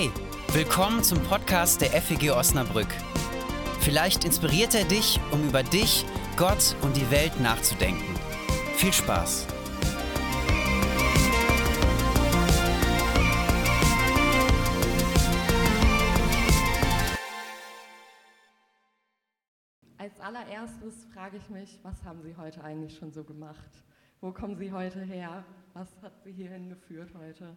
Hey, willkommen zum Podcast der FEG Osnabrück. Vielleicht inspiriert er dich, um über dich, Gott und die Welt nachzudenken. Viel Spaß! Als allererstes frage ich mich, was haben Sie heute eigentlich schon so gemacht? Wo kommen Sie heute her? Was hat Sie hierhin geführt heute?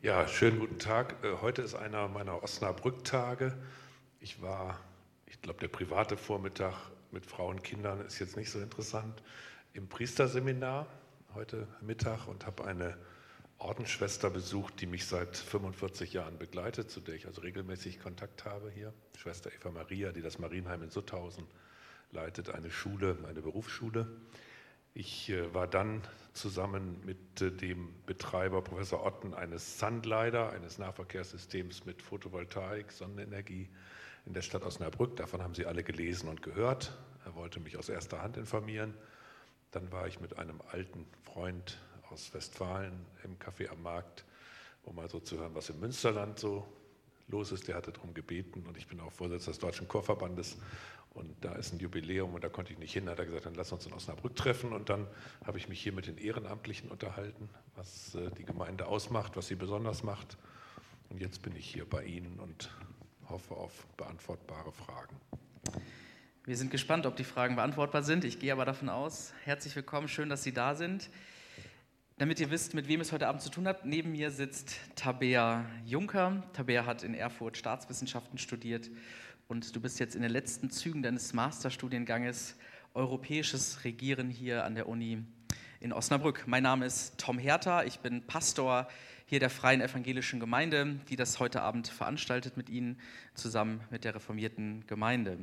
Ja, schönen guten Tag. Äh, heute ist einer meiner Osnabrück-Tage. Ich war, ich glaube, der private Vormittag mit Frauen und Kindern ist jetzt nicht so interessant, im Priesterseminar heute Mittag und habe eine Ordensschwester besucht, die mich seit 45 Jahren begleitet, zu der ich also regelmäßig Kontakt habe hier. Schwester Eva Maria, die das Marienheim in Sutthausen leitet, eine Schule, eine Berufsschule. Ich äh, war dann zusammen mit äh, dem Betreiber Professor Otten eines Sunglider, eines Nahverkehrssystems mit Photovoltaik, Sonnenenergie in der Stadt Osnabrück. Davon haben Sie alle gelesen und gehört. Er wollte mich aus erster Hand informieren. Dann war ich mit einem alten Freund aus Westfalen im Café am Markt, um mal so zu hören, was im Münsterland so los ist. Der hatte darum gebeten und ich bin auch Vorsitzender des Deutschen Chorverbandes und da ist ein Jubiläum und da konnte ich nicht hin. Da hat er gesagt, dann lass uns in Osnabrück treffen. Und dann habe ich mich hier mit den Ehrenamtlichen unterhalten, was äh, die Gemeinde ausmacht, was sie besonders macht. Und jetzt bin ich hier bei Ihnen und hoffe auf beantwortbare Fragen. Wir sind gespannt, ob die Fragen beantwortbar sind. Ich gehe aber davon aus. Herzlich willkommen, schön, dass Sie da sind. Damit ihr wisst, mit wem es heute Abend zu tun hat, neben mir sitzt Tabea Juncker. Tabea hat in Erfurt Staatswissenschaften studiert und du bist jetzt in den letzten Zügen deines Masterstudienganges Europäisches Regieren hier an der Uni in Osnabrück. Mein Name ist Tom Herter, ich bin Pastor hier der Freien Evangelischen Gemeinde, die das heute Abend veranstaltet mit Ihnen zusammen mit der reformierten Gemeinde.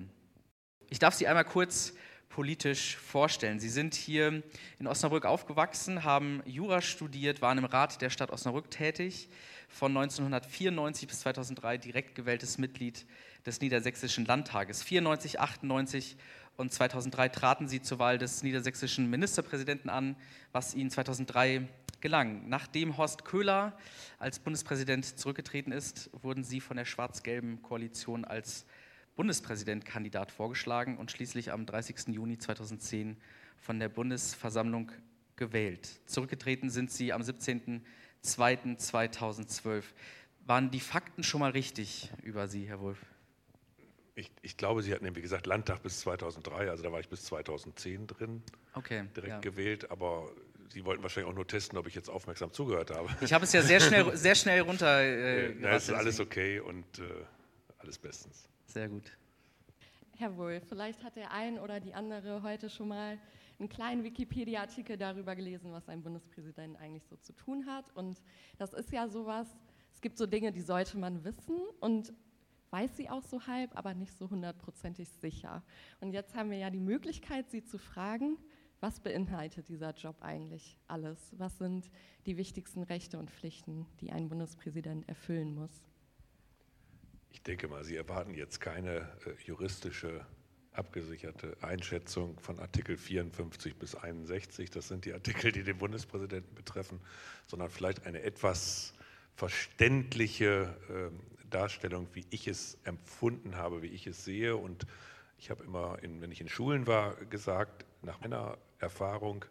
Ich darf Sie einmal kurz politisch vorstellen. Sie sind hier in Osnabrück aufgewachsen, haben Jura studiert, waren im Rat der Stadt Osnabrück tätig, von 1994 bis 2003 direkt gewähltes Mitglied des Niedersächsischen Landtages. 94, 98 und 2003 traten sie zur Wahl des niedersächsischen Ministerpräsidenten an, was ihnen 2003 gelang. Nachdem Horst Köhler als Bundespräsident zurückgetreten ist, wurden sie von der schwarz-gelben Koalition als Bundespräsidentkandidat vorgeschlagen und schließlich am 30. Juni 2010 von der Bundesversammlung gewählt. Zurückgetreten sind sie am 17.02.2012. Waren die Fakten schon mal richtig über Sie, Herr Wolf? Ich, ich, glaube, Sie hatten, wie gesagt, Landtag bis 2003, also da war ich bis 2010 drin, okay, direkt ja. gewählt, aber Sie wollten wahrscheinlich auch nur testen, ob ich jetzt aufmerksam zugehört habe. Ich habe es ja sehr schnell, sehr schnell runter. Äh, ja, es ist alles okay und äh, alles bestens. Sehr gut. Herr Wolf, vielleicht hat der ein oder die andere heute schon mal einen kleinen Wikipedia-Artikel darüber gelesen, was ein Bundespräsident eigentlich so zu tun hat. Und das ist ja sowas, es gibt so Dinge, die sollte man wissen. Und weiß sie auch so halb, aber nicht so hundertprozentig sicher. Und jetzt haben wir ja die Möglichkeit, sie zu fragen, was beinhaltet dieser Job eigentlich alles? Was sind die wichtigsten Rechte und Pflichten, die ein Bundespräsident erfüllen muss? Ich denke mal, Sie erwarten jetzt keine äh, juristische abgesicherte Einschätzung von Artikel 54 bis 61, das sind die Artikel, die den Bundespräsidenten betreffen, sondern vielleicht eine etwas verständliche äh, Darstellung, wie ich es empfunden habe, wie ich es sehe. Und ich habe immer, in, wenn ich in Schulen war, gesagt, nach meiner Erfahrung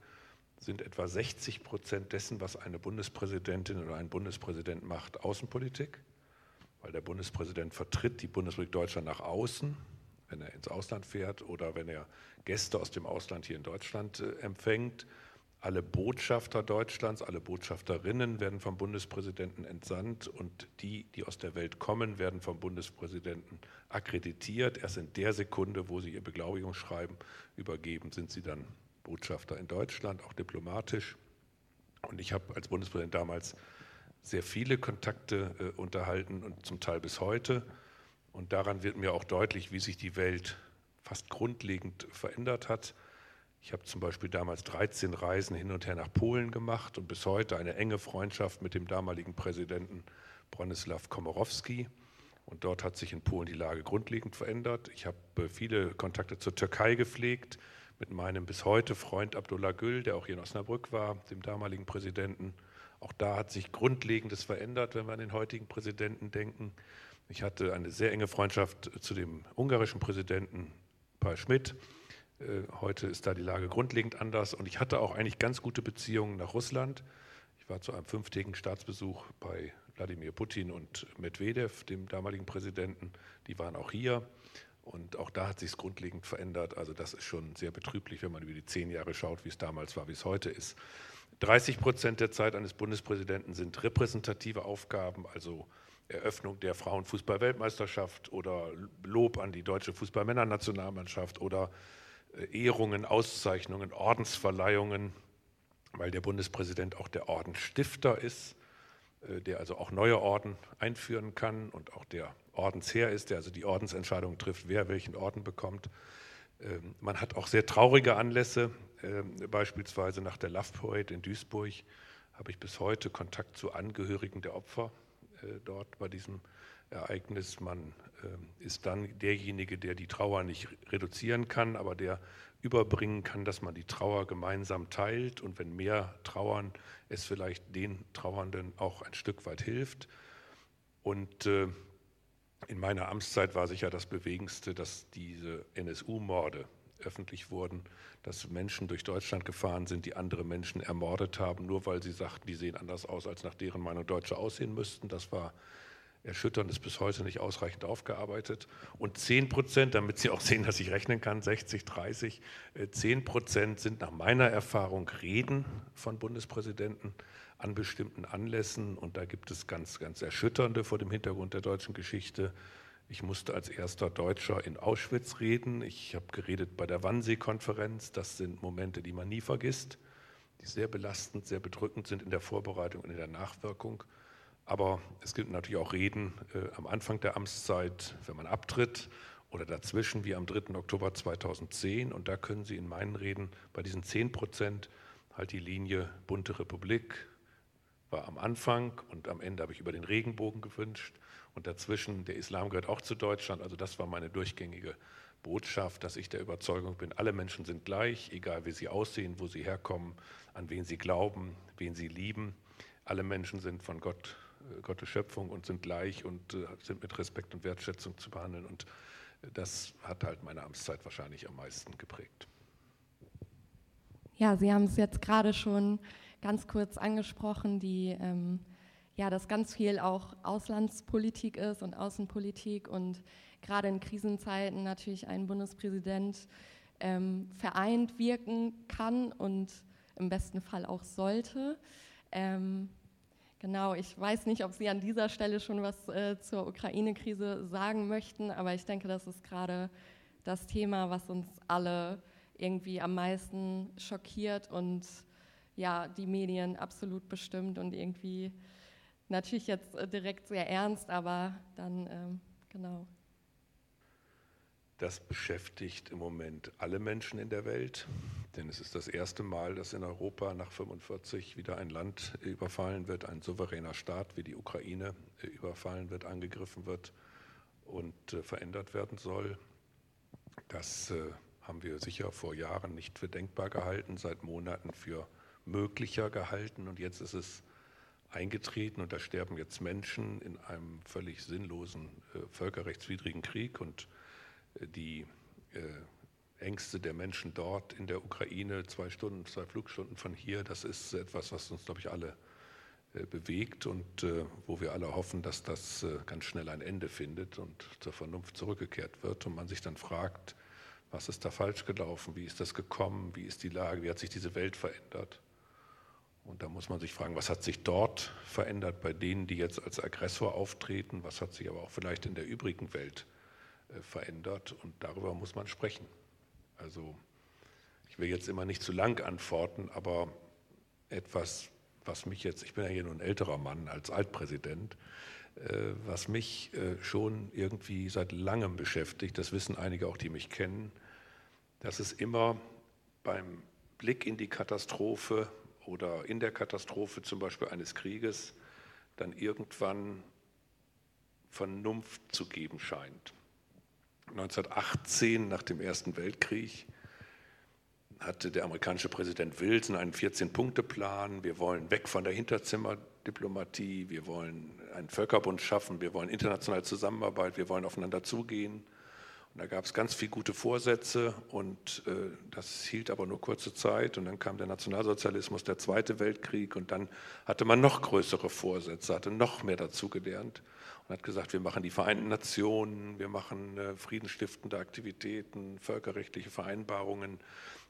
sind etwa 60 Prozent dessen, was eine Bundespräsidentin oder ein Bundespräsident macht, Außenpolitik, weil der Bundespräsident vertritt die Bundesrepublik Deutschland nach außen, wenn er ins Ausland fährt oder wenn er Gäste aus dem Ausland hier in Deutschland äh, empfängt. Alle Botschafter Deutschlands, alle Botschafterinnen werden vom Bundespräsidenten entsandt und die, die aus der Welt kommen, werden vom Bundespräsidenten akkreditiert. Erst in der Sekunde, wo sie ihr Beglaubigungsschreiben übergeben, sind sie dann Botschafter in Deutschland, auch diplomatisch. Und ich habe als Bundespräsident damals sehr viele Kontakte äh, unterhalten und zum Teil bis heute. Und daran wird mir auch deutlich, wie sich die Welt fast grundlegend verändert hat. Ich habe zum Beispiel damals 13 Reisen hin und her nach Polen gemacht und bis heute eine enge Freundschaft mit dem damaligen Präsidenten Bronislaw Komorowski. Und dort hat sich in Polen die Lage grundlegend verändert. Ich habe äh, viele Kontakte zur Türkei gepflegt, mit meinem bis heute Freund Abdullah Gül, der auch hier in Osnabrück war, dem damaligen Präsidenten. Auch da hat sich Grundlegendes verändert, wenn wir an den heutigen Präsidenten denken. Ich hatte eine sehr enge Freundschaft zu dem ungarischen Präsidenten Paul Schmidt. Äh, heute ist da die Lage grundlegend anders und ich hatte auch eigentlich ganz gute Beziehungen nach Russland. Ich war zu einem fünftägigen Staatsbesuch bei Wladimir Putin und Medvedev, dem damaligen Präsidenten. Die waren auch hier. Und auch da hat sich es grundlegend verändert. Also das ist schon sehr betrüblich, wenn man über die zehn Jahre schaut, wie es damals war, wie es heute ist. 30 Prozent der Zeit eines Bundespräsidenten sind repräsentative Aufgaben, also Eröffnung der Frauenfußball-Weltmeisterschaft oder Lob an die deutsche Fußballmännernationalmannschaft oder äh, Ehrungen, Auszeichnungen, Ordensverleihungen, weil der Bundespräsident auch der Ordensstifter ist, äh, der also auch neue Orden einführen kann und auch der Ordensherr ist, der also die Ordensentscheidung trifft, wer welchen Orden bekommt. Ähm, man hat auch sehr traurige Anlässe, ähm, beispielsweise nach der Love Parade in Duisburg habe ich bis heute Kontakt zu Angehörigen der Opfer äh, dort bei diesem Ereignis. Man ähm, ist dann derjenige, der die Trauer nicht reduzieren kann, aber der überbringen kann, dass man die Trauer gemeinsam teilt und wenn mehr trauern, es vielleicht den Trauernden auch ein Stück weit hilft. Und äh, in meiner Amtszeit war sicher das Bewegendste, dass diese NSU-Morde öffentlich wurden, dass Menschen durch Deutschland gefahren sind, die andere Menschen ermordet haben, nur weil sie sagten, die sehen anders aus, als nach deren Meinung Deutsche aussehen müssten. Das war erschütternd, ist bis heute nicht ausreichend aufgearbeitet. Und 10 Prozent, damit Sie auch sehen, dass ich rechnen kann, 60, 30, 10 Prozent sind nach meiner Erfahrung Reden von Bundespräsidenten an bestimmten Anlässen. Und da gibt es ganz, ganz erschütternde vor dem Hintergrund der deutschen Geschichte. Ich musste als erster Deutscher in Auschwitz reden. Ich habe geredet bei der Wannsee-Konferenz. Das sind Momente, die man nie vergisst, die sehr belastend, sehr bedrückend sind in der Vorbereitung und in der Nachwirkung. Aber es gibt natürlich auch Reden äh, am Anfang der Amtszeit, wenn man abtritt oder dazwischen, wie am 3. Oktober 2010. Und da können Sie in meinen Reden bei diesen 10 Prozent halt die Linie bunte Republik, war am Anfang und am Ende habe ich über den Regenbogen gewünscht und dazwischen, der Islam gehört auch zu Deutschland, also das war meine durchgängige Botschaft, dass ich der Überzeugung bin, alle Menschen sind gleich, egal wie sie aussehen, wo sie herkommen, an wen sie glauben, wen sie lieben. Alle Menschen sind von Gott, äh, Gottes Schöpfung und sind gleich und äh, sind mit Respekt und Wertschätzung zu behandeln. Und das hat halt meine Amtszeit wahrscheinlich am meisten geprägt. Ja, Sie haben es jetzt gerade schon ganz kurz angesprochen, die ähm, ja, dass ganz viel auch Auslandspolitik ist und Außenpolitik und gerade in Krisenzeiten natürlich ein Bundespräsident ähm, vereint wirken kann und im besten Fall auch sollte. Ähm, genau, ich weiß nicht, ob Sie an dieser Stelle schon was äh, zur Ukraine-Krise sagen möchten, aber ich denke, das ist gerade das Thema, was uns alle irgendwie am meisten schockiert und ja, die Medien absolut bestimmt und irgendwie natürlich jetzt äh, direkt sehr ernst, aber dann ähm, genau. Das beschäftigt im Moment alle Menschen in der Welt, denn es ist das erste Mal, dass in Europa nach 45 wieder ein Land überfallen wird, ein souveräner Staat wie die Ukraine äh, überfallen wird, angegriffen wird und äh, verändert werden soll. Das haben wir sicher vor Jahren nicht für denkbar gehalten, seit Monaten für möglicher gehalten und jetzt ist es eingetreten und da sterben jetzt Menschen in einem völlig sinnlosen äh, völkerrechtswidrigen Krieg und äh, die äh, Ängste der Menschen dort in der Ukraine, zwei Stunden, zwei Flugstunden von hier, das ist etwas, was uns, glaube ich, alle äh, bewegt und äh, wo wir alle hoffen, dass das äh, ganz schnell ein Ende findet und zur Vernunft zurückgekehrt wird und man sich dann fragt, was ist da falsch gelaufen, wie ist das gekommen, wie ist die Lage, wie hat sich diese Welt verändert. Und da muss man sich fragen, was hat sich dort verändert bei denen, die jetzt als Aggressor auftreten, was hat sich aber auch vielleicht in der übrigen Welt äh, verändert und darüber muss man sprechen. Also ich will jetzt immer nicht zu lang antworten, aber etwas, was mich jetzt, ich bin ja hier nur ein älterer Mann als Altpräsident, äh, was mich äh, schon irgendwie seit langem beschäftigt, das wissen einige auch, die mich kennen, dass es immer beim Blick in die Katastrophe oder in der Katastrophe zum Beispiel eines Krieges dann irgendwann Vernunft zu geben scheint. 1918, nach dem Ersten Weltkrieg, hatte der amerikanische Präsident Wilson einen 14-Punkte-Plan. Wir wollen weg von der Hinterzimmerdiplomatie, wir wollen einen Völkerbund schaffen, wir wollen internationale Zusammenarbeit, wir wollen aufeinander zugehen. Da gab es ganz viele gute Vorsätze und äh, das hielt aber nur kurze Zeit. Und dann kam der Nationalsozialismus, der Zweite Weltkrieg und dann hatte man noch größere Vorsätze, hatte noch mehr dazugelernt und hat gesagt, wir machen die Vereinten Nationen, wir machen äh, friedensstiftende Aktivitäten, völkerrechtliche Vereinbarungen,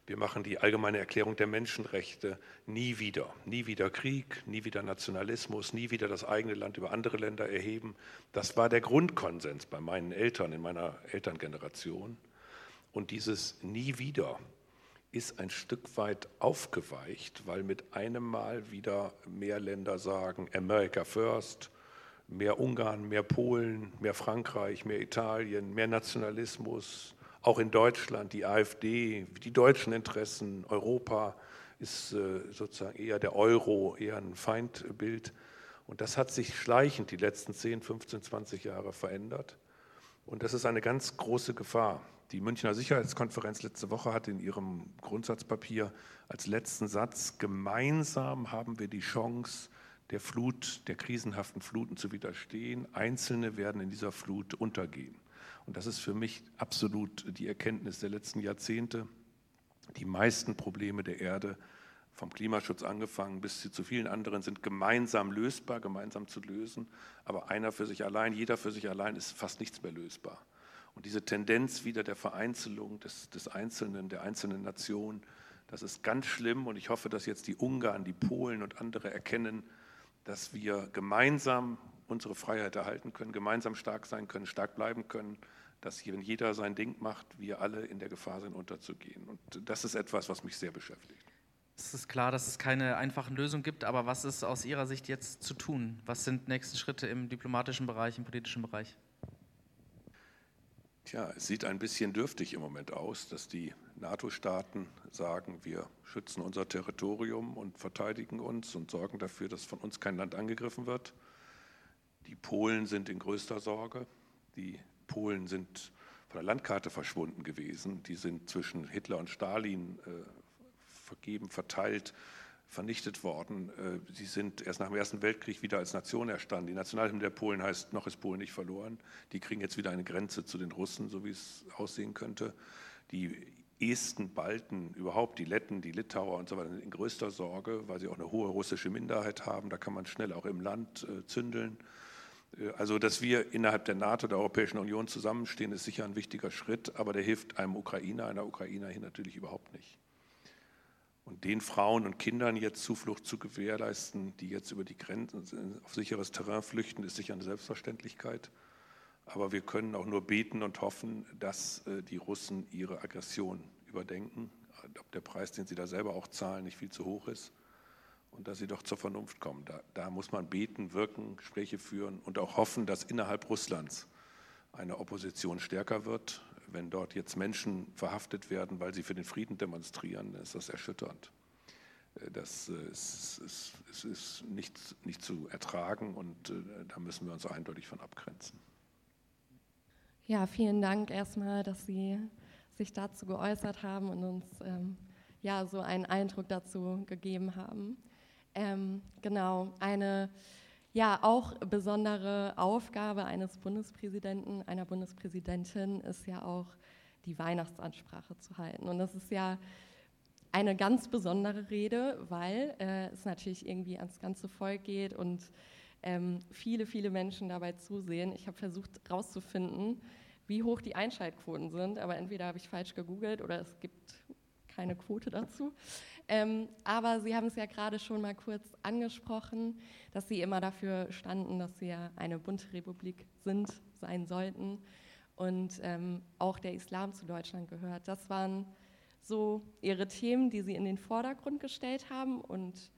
wir machen die allgemeine Erklärung der Menschenrechte nie wieder. Nie wieder Krieg, nie wieder Nationalismus, nie wieder das eigene Land über andere Länder erheben. Das war der Grundkonsens bei meinen Eltern, in meiner Elterngeneration. Und dieses nie wieder ist ein Stück weit aufgeweicht, weil mit einem Mal wieder mehr Länder sagen, America First, mehr Ungarn, mehr Polen, mehr Frankreich, mehr Italien, mehr Nationalismus, auch in Deutschland, die AfD, die deutschen Interessen, Europa ist äh, sozusagen eher der Euro, eher ein Feindbild. Und das hat sich schleichend die letzten 10, 15, 20 Jahre verändert. Und das ist eine ganz große Gefahr. Die Münchner Sicherheitskonferenz letzte Woche hat in ihrem Grundsatzpapier als letzten Satz, gemeinsam haben wir die Chance, der Flut, der krisenhaften Fluten zu widerstehen. Einzelne werden in dieser Flut untergehen. Und das ist für mich absolut die Erkenntnis der letzten Jahrzehnte. Die meisten Probleme der Erde, vom Klimaschutz angefangen bis zu vielen anderen, sind gemeinsam lösbar, gemeinsam zu lösen. Aber einer für sich allein, jeder für sich allein ist fast nichts mehr lösbar. Und diese Tendenz wieder der Vereinzelung des, des Einzelnen, der einzelnen Nation, das ist ganz schlimm. Und ich hoffe, dass jetzt die Ungarn, die Polen und andere erkennen, dass wir gemeinsam unsere Freiheit erhalten können, gemeinsam stark sein können, stark bleiben können, dass wenn jeder sein Ding macht, wir alle in der Gefahr sind, unterzugehen. Und das ist etwas, was mich sehr beschäftigt. Es ist klar, dass es keine einfachen Lösungen gibt, aber was ist aus Ihrer Sicht jetzt zu tun? Was sind nächste Schritte im diplomatischen Bereich, im politischen Bereich? Tja, es sieht ein bisschen dürftig im Moment aus, dass die NATO-Staaten sagen, wir schützen unser Territorium und verteidigen uns und sorgen dafür, dass von uns kein Land angegriffen wird. Die Polen sind in größter Sorge. Die Polen sind von der Landkarte verschwunden gewesen. Die sind zwischen Hitler und Stalin äh, vergeben, verteilt, vernichtet worden. Äh, sie sind erst nach dem Ersten Weltkrieg wieder als Nation erstanden. Die Nationalhymne der Polen heißt, noch ist Polen nicht verloren. Die kriegen jetzt wieder eine Grenze zu den Russen, so wie es aussehen könnte. Die Esten, Balten, überhaupt die Letten, die Litauer und so weiter in größter Sorge, weil sie auch eine hohe russische Minderheit haben. Da kann man schnell auch im Land äh, zündeln. Äh, also, dass wir innerhalb der NATO, der Europäischen Union zusammenstehen, ist sicher ein wichtiger Schritt, aber der hilft einem Ukrainer, einer Ukrainerin natürlich überhaupt nicht. Und den Frauen und Kindern jetzt Zuflucht zu gewährleisten, die jetzt über die Grenzen auf sicheres Terrain flüchten, ist sicher eine Selbstverständlichkeit. Aber wir können auch nur beten und hoffen, dass äh, die Russen ihre Aggression überdenken, ob der Preis, den sie da selber auch zahlen, nicht viel zu hoch ist und dass sie doch zur Vernunft kommen. Da, da, muss man beten, wirken, Gespräche führen und auch hoffen, dass innerhalb Russlands eine Opposition stärker wird. Wenn dort jetzt Menschen verhaftet werden, weil sie für den Frieden demonstrieren, ist das erschütternd. Äh, das äh, ist, ist, ist, nicht, nicht, zu ertragen und da müssen wir uns eindeutig von abgrenzen. Ja, vielen Dank erstmal, dass Sie sich dazu geäußert haben und uns ähm, ja, so einen Eindruck dazu gegeben haben. Ähm, genau, eine ja auch besondere Aufgabe eines Bundespräsidenten, einer Bundespräsidentin ist ja auch die Weihnachtsansprache zu halten. Und das ist ja eine ganz besondere Rede, weil äh, es natürlich irgendwie ans ganze Volk geht und ähm, viele, viele Menschen dabei zusehen. Ich habe versucht herauszufinden, wie hoch die Einschaltquoten sind, aber entweder habe ich falsch gegoogelt oder es gibt keine Quote dazu. Ähm, aber Sie haben es ja gerade schon mal kurz angesprochen, dass Sie immer dafür standen, dass Sie ja eine bunte Republik sind, sein sollten und ähm, auch der Islam zu Deutschland gehört. Das waren so Ihre Themen, die Sie in den Vordergrund gestellt haben und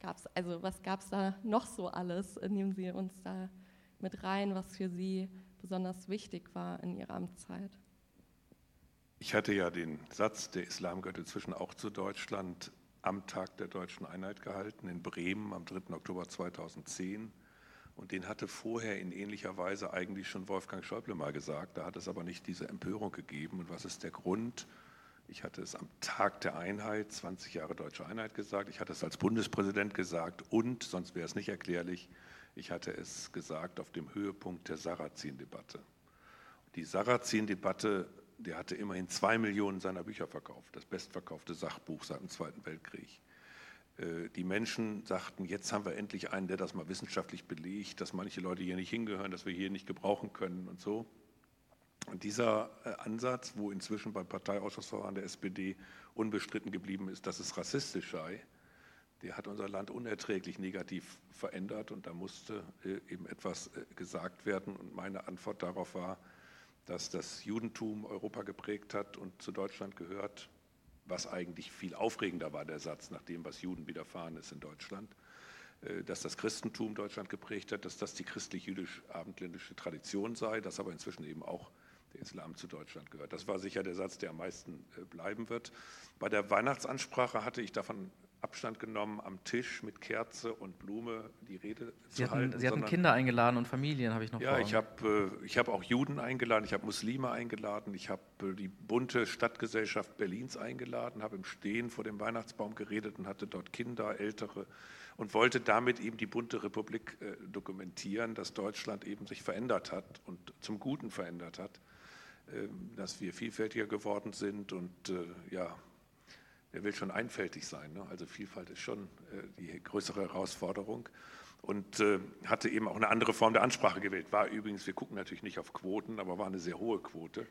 gab's, also was gab es da noch so alles? Nehmen Sie uns da mit rein, was für Sie besonders wichtig war in Ihrer Amtszeit. Ich hatte ja den Satz, der Islam gehört inzwischen auch zu Deutschland, am Tag der deutschen Einheit gehalten in Bremen am 3. Oktober 2010. Und den hatte vorher in ähnlicher Weise eigentlich schon Wolfgang Schäuble mal gesagt. Da hat es aber nicht diese Empörung gegeben. Und was ist der Grund? Ich hatte es am Tag der Einheit, 20 Jahre deutsche Einheit gesagt. Ich hatte es als Bundespräsident gesagt und, sonst wäre es nicht erklärlich, ich hatte es gesagt auf dem Höhepunkt der Sarrazin-Debatte. Die Sarrazin-Debatte, der hatte immerhin zwei Millionen seiner Bücher verkauft, das bestverkaufte Sachbuch seit dem Zweiten Weltkrieg. Äh, die Menschen sagten, jetzt haben wir endlich einen, der das mal wissenschaftlich belegt, dass manche Leute hier nicht hingehören, dass wir hier nicht gebrauchen können und so. Und dieser äh, Ansatz, wo inzwischen beim Parteiausschussverfahren der SPD unbestritten geblieben ist, dass es rassistisch sei, der hat unser Land unerträglich negativ verändert und da musste äh, eben etwas gesagt werden. Und meine Antwort darauf war, dass das Judentum Europa geprägt hat und zu Deutschland gehört, was eigentlich viel aufregender war, der Satz, nach dem, was Juden widerfahren ist in Deutschland, äh, dass das Christentum Deutschland geprägt hat, dass das die christlich-jüdisch-abendländische Tradition sei, dass aber inzwischen eben auch Islam zu Deutschland gehört. Das war sicher der Satz, der am meisten äh, bleiben wird. Bei der Weihnachtsansprache hatte ich davon Abstand genommen, am Tisch mit Kerze und Blume die Rede Sie zu hatten, halten. Sie hatten Kinder eingeladen und Familien, habe ich noch Ja, ich habe äh, hab auch Juden eingeladen, ich habe Muslime eingeladen, ich habe äh, die bunte Stadtgesellschaft Berlins eingeladen, habe im Stehen vor dem Weihnachtsbaum geredet und hatte dort Kinder, Ältere und wollte damit eben die bunte Republik dokumentieren, dass Deutschland eben sich verändert hat und zum Guten verändert hat, dass wir vielfältiger geworden sind und äh, ja, der will schon einfältig sein. Ne? Also Vielfalt ist schon äh, die größere Herausforderung. Und äh, hatte eben auch eine andere Form der Ansprache gewählt. War übrigens, wir gucken natürlich nicht auf Quoten, aber war eine sehr hohe Quote,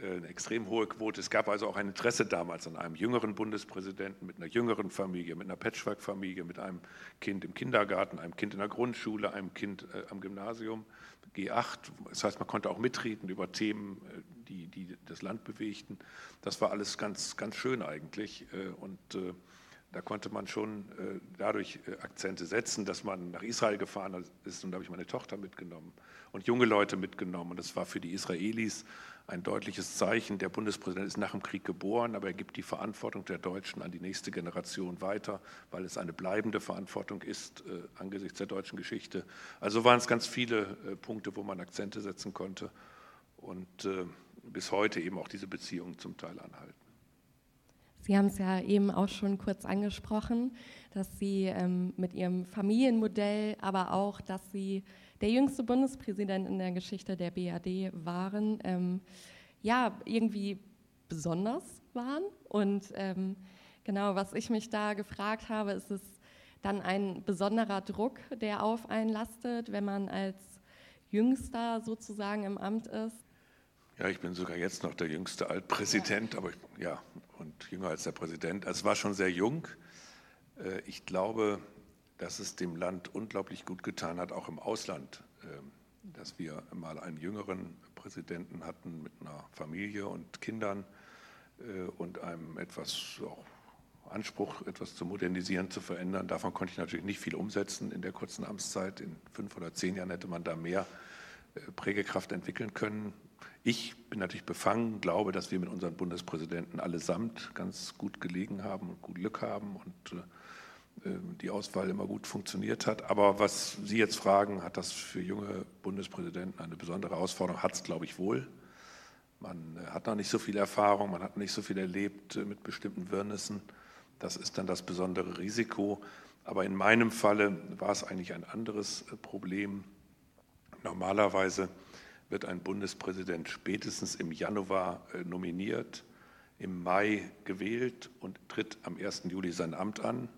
äh, eine extrem hohe Quote. Es gab also auch ein Interesse damals an einem jüngeren Bundespräsidenten mit einer jüngeren Familie, mit einer Patchwork-Familie, mit einem Kind im Kindergarten, einem Kind in der Grundschule, einem Kind äh, am Gymnasium, G8. Das heißt, man konnte auch mitreden über Themen, die, die das Land bewegten. Das war alles ganz, ganz schön eigentlich. Und da konnte man schon äh, dadurch Akzente setzen, dass man nach Israel gefahren ist. Und da habe ich meine Tochter mitgenommen und junge Leute mitgenommen. Und das war für die Israelis ein deutliches Zeichen. Der Bundespräsident ist nach dem Krieg geboren, aber er gibt die Verantwortung der Deutschen an die nächste Generation weiter, weil es eine bleibende Verantwortung ist äh, angesichts der deutschen Geschichte. Also waren es ganz viele äh, Punkte, wo man Akzente setzen konnte. Und äh, bis heute eben auch diese Beziehungen zum Teil anhalten. Sie haben es ja eben auch schon kurz angesprochen, dass Sie ähm, mit Ihrem Familienmodell, aber auch, dass Sie der jüngste Bundespräsident in der Geschichte der BRD waren, ähm, ja, irgendwie besonders waren. Und ähm, genau, was ich mich da gefragt habe, ist es dann ein besonderer Druck, der auf einen lastet, wenn man als Jüngster sozusagen im Amt ist? Ja, ich bin sogar jetzt noch der jüngste Altpräsident, ja. aber ja, und jünger als der Präsident. Es war schon sehr jung. Äh, ich glaube, dass es dem Land unglaublich gut getan hat, auch im Ausland, ähm, dass wir mal einen jüngeren Präsidenten hatten mit einer Familie und Kindern äh, und einem etwas auch Anspruch, etwas zu modernisieren, zu verändern. Davon konnte ich natürlich nicht viel umsetzen in der kurzen Amtszeit. In fünf oder zehn Jahren hätte man da mehr äh, Prägekraft entwickeln können. Ich bin natürlich befangen, glaube, dass wir mit unseren Bundespräsidenten allesamt ganz gut gelegen haben und gut Glück haben und äh, äh, die Auswahl immer gut funktioniert hat. Aber was Sie jetzt fragen, hat das für junge Bundespräsidenten eine besondere Herausforderung? Hat es, glaube ich, wohl. Man äh, hat noch nicht so viel Erfahrung, man hat nicht so viel erlebt mit bestimmten Wirrnissen. Das ist dann das besondere Risiko. Aber in meinem Falle war es eigentlich ein anderes Problem. Normalerweise wird ein Bundespräsident spätestens im Januar äh, nominiert, im Mai gewählt und tritt am 1. Juli sein Amt an.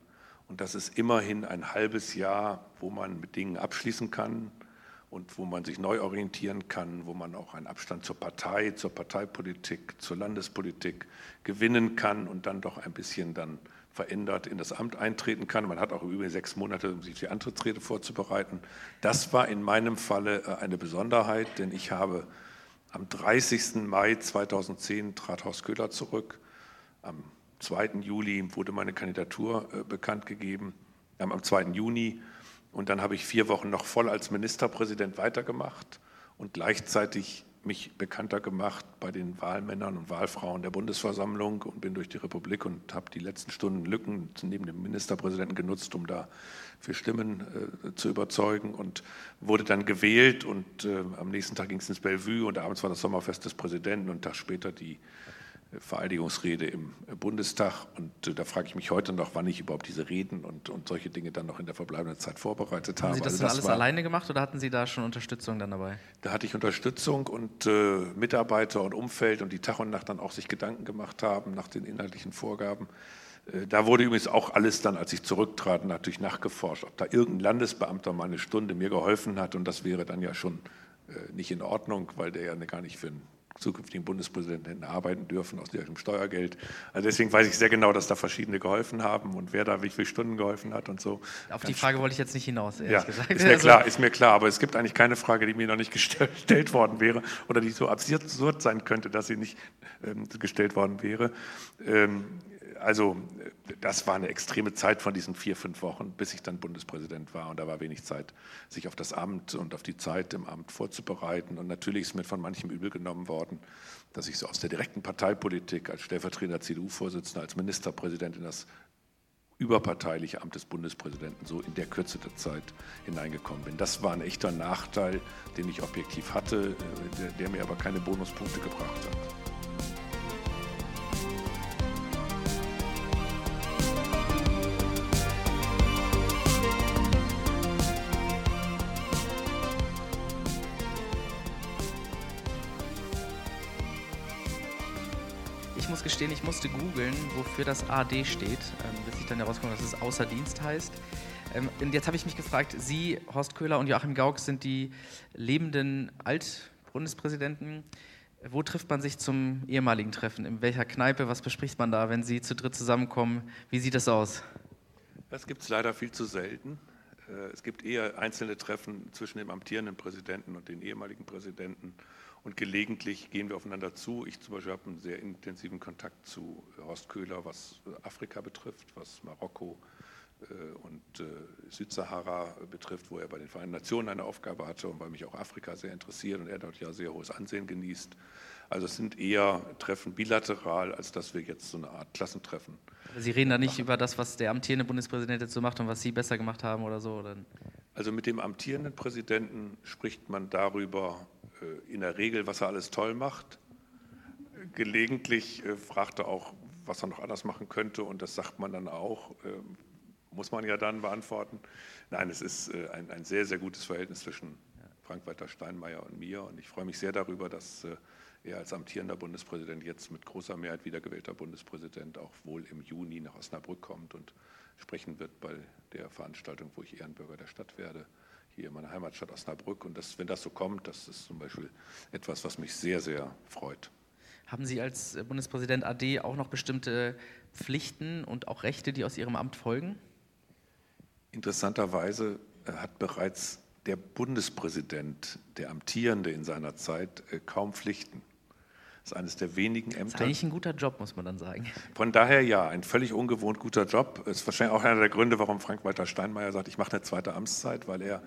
Und das ist immerhin ein halbes Jahr, wo man mit Dingen abschließen kann und wo man sich neu orientieren kann, wo man auch einen Abstand zur Partei, zur Parteipolitik, zur Landespolitik gewinnen kann und dann doch ein bisschen dann verändert in das Amt eintreten kann. Man hat auch über sechs Monate, um sich die Antrittsrede vorzubereiten. Das war in meinem Falle äh, eine Besonderheit, denn ich habe am 30. Mai 2010 trat Horst Köhler zurück. Am 2. Juli wurde meine Kandidatur äh, bekannt gegeben, am 2. Juni. Und dann habe ich vier Wochen noch voll als Ministerpräsident weitergemacht und gleichzeitig mich bekannter gemacht bei den Wahlmännern und Wahlfrauen der Bundesversammlung und bin durch die Republik und habe die letzten Stunden Lücken neben dem Ministerpräsidenten genutzt, um da für Stimmen äh, zu überzeugen und wurde dann gewählt und äh, am nächsten Tag ging es ins Bellevue und abends war das Sommerfest des Präsidenten und einen Tag später die Vereidigungsrede im Bundestag. Und äh, da frage ich mich heute noch, wann ich überhaupt diese Reden und, und solche Dinge dann noch in der verbleibenden Zeit vorbereitet habe. Haben Sie das, also das alles war, alleine gemacht oder hatten Sie da schon Unterstützung dann dabei? Da hatte ich Unterstützung und äh, Mitarbeiter und Umfeld und die Tag und Nacht dann auch sich Gedanken gemacht haben nach den inhaltlichen Vorgaben. Äh, da wurde übrigens auch alles dann, als ich zurücktrat, natürlich nachgeforscht, ob da irgendein Landesbeamter mal eine Stunde mir geholfen hat und das wäre dann ja schon äh, nicht in Ordnung, weil der ja gar nicht für einen zukünftigen Bundespräsidenten hätten arbeiten dürfen aus ihrem Steuergeld. Also deswegen weiß ich sehr genau, dass da verschiedene geholfen haben und wer da wie viele Stunden geholfen hat und so. Auf die Frage wollte ich jetzt nicht hinaus, ehrlich ja, gesagt. Ist mir also klar, ist mir klar, aber es gibt eigentlich keine Frage, die mir noch nicht gestellt worden wäre oder die so absurd sein könnte, dass sie nicht ähm, gestellt worden wäre. Ähm, also das war eine extreme Zeit von diesen vier, fünf Wochen, bis ich dann Bundespräsident war. Und da war wenig Zeit, sich auf das Amt und auf die Zeit im Amt vorzubereiten. Und natürlich ist mir von manchem übel genommen worden, dass ich so aus der direkten Parteipolitik als stellvertretender CDU-Vorsitzender, als Ministerpräsident in das überparteiliche Amt des Bundespräsidenten so in der Kürze der Zeit hineingekommen bin. Das war ein echter Nachteil, den ich objektiv hatte, äh, der, der mir aber keine Bonuspunkte gebracht hat. Gestehen, ich musste googeln, wofür das AD steht, ähm, bis ich dann herausgekommen dass es außer Dienst heißt. Ähm, und jetzt habe ich mich gefragt, Sie, Horst Köhler und Joachim Gauck sind die lebenden Altbundespräsidenten. Wo trifft man sich zum ehemaligen Treffen? In welcher Kneipe? Was bespricht man da, wenn Sie zu dritt zusammenkommen? Wie sieht das aus? Das gibt es leider viel zu selten. Äh, es gibt eher einzelne Treffen zwischen dem amtierenden Präsidenten und den ehemaligen Präsidenten. Und gelegentlich gehen wir aufeinander zu. Ich zum Beispiel habe einen sehr intensiven Kontakt zu Horst Köhler, was Afrika betrifft, was Marokko äh, und äh, Südsahara betrifft, wo er bei den Vereinten Nationen eine Aufgabe hatte und weil mich auch Afrika sehr interessiert und er dort ja sehr hohes Ansehen genießt. Also es sind eher Treffen bilateral, als dass wir jetzt so eine Art Klassentreffen. Sie reden da nicht machen. über das, was der amtierende Bundespräsident jetzt so macht und was Sie besser gemacht haben oder so? Oder? Also mit dem amtierenden Präsidenten spricht man darüber, in der Regel, was er alles toll macht. Gelegentlich äh, fragt er auch, was er noch anders machen könnte und das sagt man dann auch, äh, muss man ja dann beantworten. Nein, es ist ein, ein sehr, sehr gutes Verhältnis zwischen Frank-Walter Steinmeier und mir und ich freue mich sehr darüber, dass er als amtierender Bundespräsident jetzt mit großer Mehrheit wiedergewählter Bundespräsident auch wohl im Juni nach Osnabrück kommt und sprechen wird bei der Veranstaltung, wo ich Ehrenbürger der Stadt werde hier in meiner Heimatstadt Osnabrück. Und das, wenn das so kommt, das ist zum Beispiel etwas, was mich sehr, sehr freut. Haben Sie als Bundespräsident AD auch noch bestimmte Pflichten und auch Rechte, die aus Ihrem Amt folgen? Interessanterweise äh, hat bereits der Bundespräsident, der Amtierende in seiner Zeit, äh, kaum Pflichten. Das ist eines der wenigen Ämter. Das ist eigentlich ein guter Job, muss man dann sagen. Von daher ja, ein völlig ungewohnt guter Job. Das ist wahrscheinlich auch einer der Gründe, warum Frank-Walter Steinmeier sagt, ich mache eine zweite Amtszeit, weil er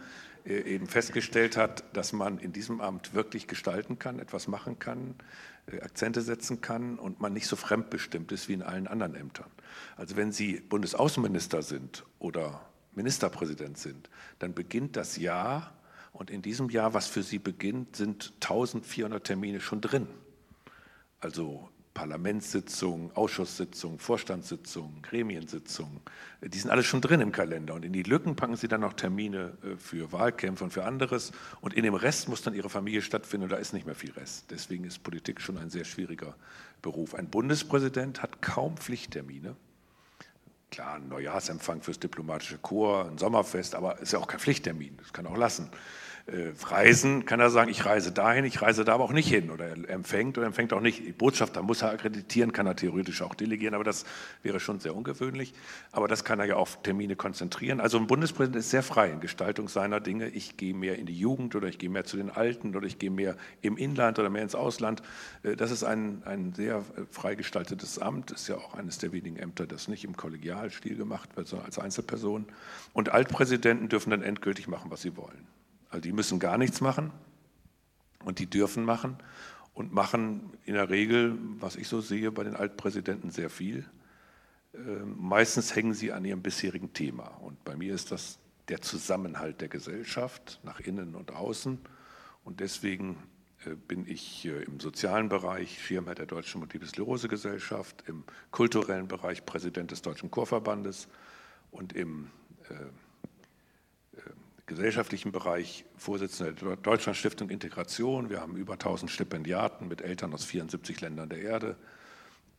äh, eben festgestellt hat, dass man in diesem Amt wirklich gestalten kann, etwas machen kann, äh, Akzente setzen kann und man nicht so fremdbestimmt ist wie in allen anderen Ämtern. Also wenn Sie Bundesaußenminister sind oder Ministerpräsident sind, dann beginnt das Jahr und in diesem Jahr, was für Sie beginnt, sind 1400 Termine schon drin also Parlamentssitzungen, Ausschusssitzungen, Vorstandssitzungen, Gremiensitzungen, die sind alle schon drin im Kalender. Und in die Lücken packen Sie dann noch Termine äh, für Wahlkämpfe und für anderes. Und in dem Rest muss dann Ihre Familie stattfinden und da ist nicht mehr viel Rest. Deswegen ist Politik schon ein sehr schwieriger Beruf. Ein Bundespräsident hat kaum Pflichttermine. Klar, ein Neujahrsempfang fürs diplomatische Korps, ein Sommerfest, aber ist ja auch kein Pflichttermin, das kann auch lassen äh, reisen, kann er sagen, ich reise dahin, ich reise da aber auch nicht hin. Oder er empfängt oder empfängt auch nicht. Botschafter muss er akkreditieren, kann er theoretisch auch delegieren, aber das wäre schon sehr ungewöhnlich. Aber das kann er ja auf Termine konzentrieren. Also ein Bundespräsident ist sehr frei in Gestaltung seiner Dinge. Ich gehe mehr in die Jugend oder ich gehe mehr zu den Alten oder ich gehe mehr im Inland oder mehr ins Ausland. Äh, das ist ein, ein sehr äh, frei gestaltetes Amt, ist ja auch eines der wenigen Ämter, das nicht im Kollegialstil gemacht wird, sondern als Einzelperson. Und Altpräsidenten dürfen dann endgültig machen, was sie wollen. Also die müssen gar nichts machen und die dürfen machen und machen in der Regel, was ich so sehe, bei den Altpräsidenten sehr viel. Ähm, meistens hängen sie an ihrem bisherigen Thema. Und bei mir ist das der Zusammenhalt der Gesellschaft nach innen und außen. Und deswegen bin ich im sozialen Bereich Schirmherr der Deutschen Multiple Sklerose Gesellschaft, im kulturellen Bereich Präsident des Deutschen Chorverbandes und im gesellschaftlichen Bereich Vorsitzender der Deutschlandstiftung Integration. Wir haben über 1000 Stipendiaten mit Eltern aus 74 Ländern der Erde.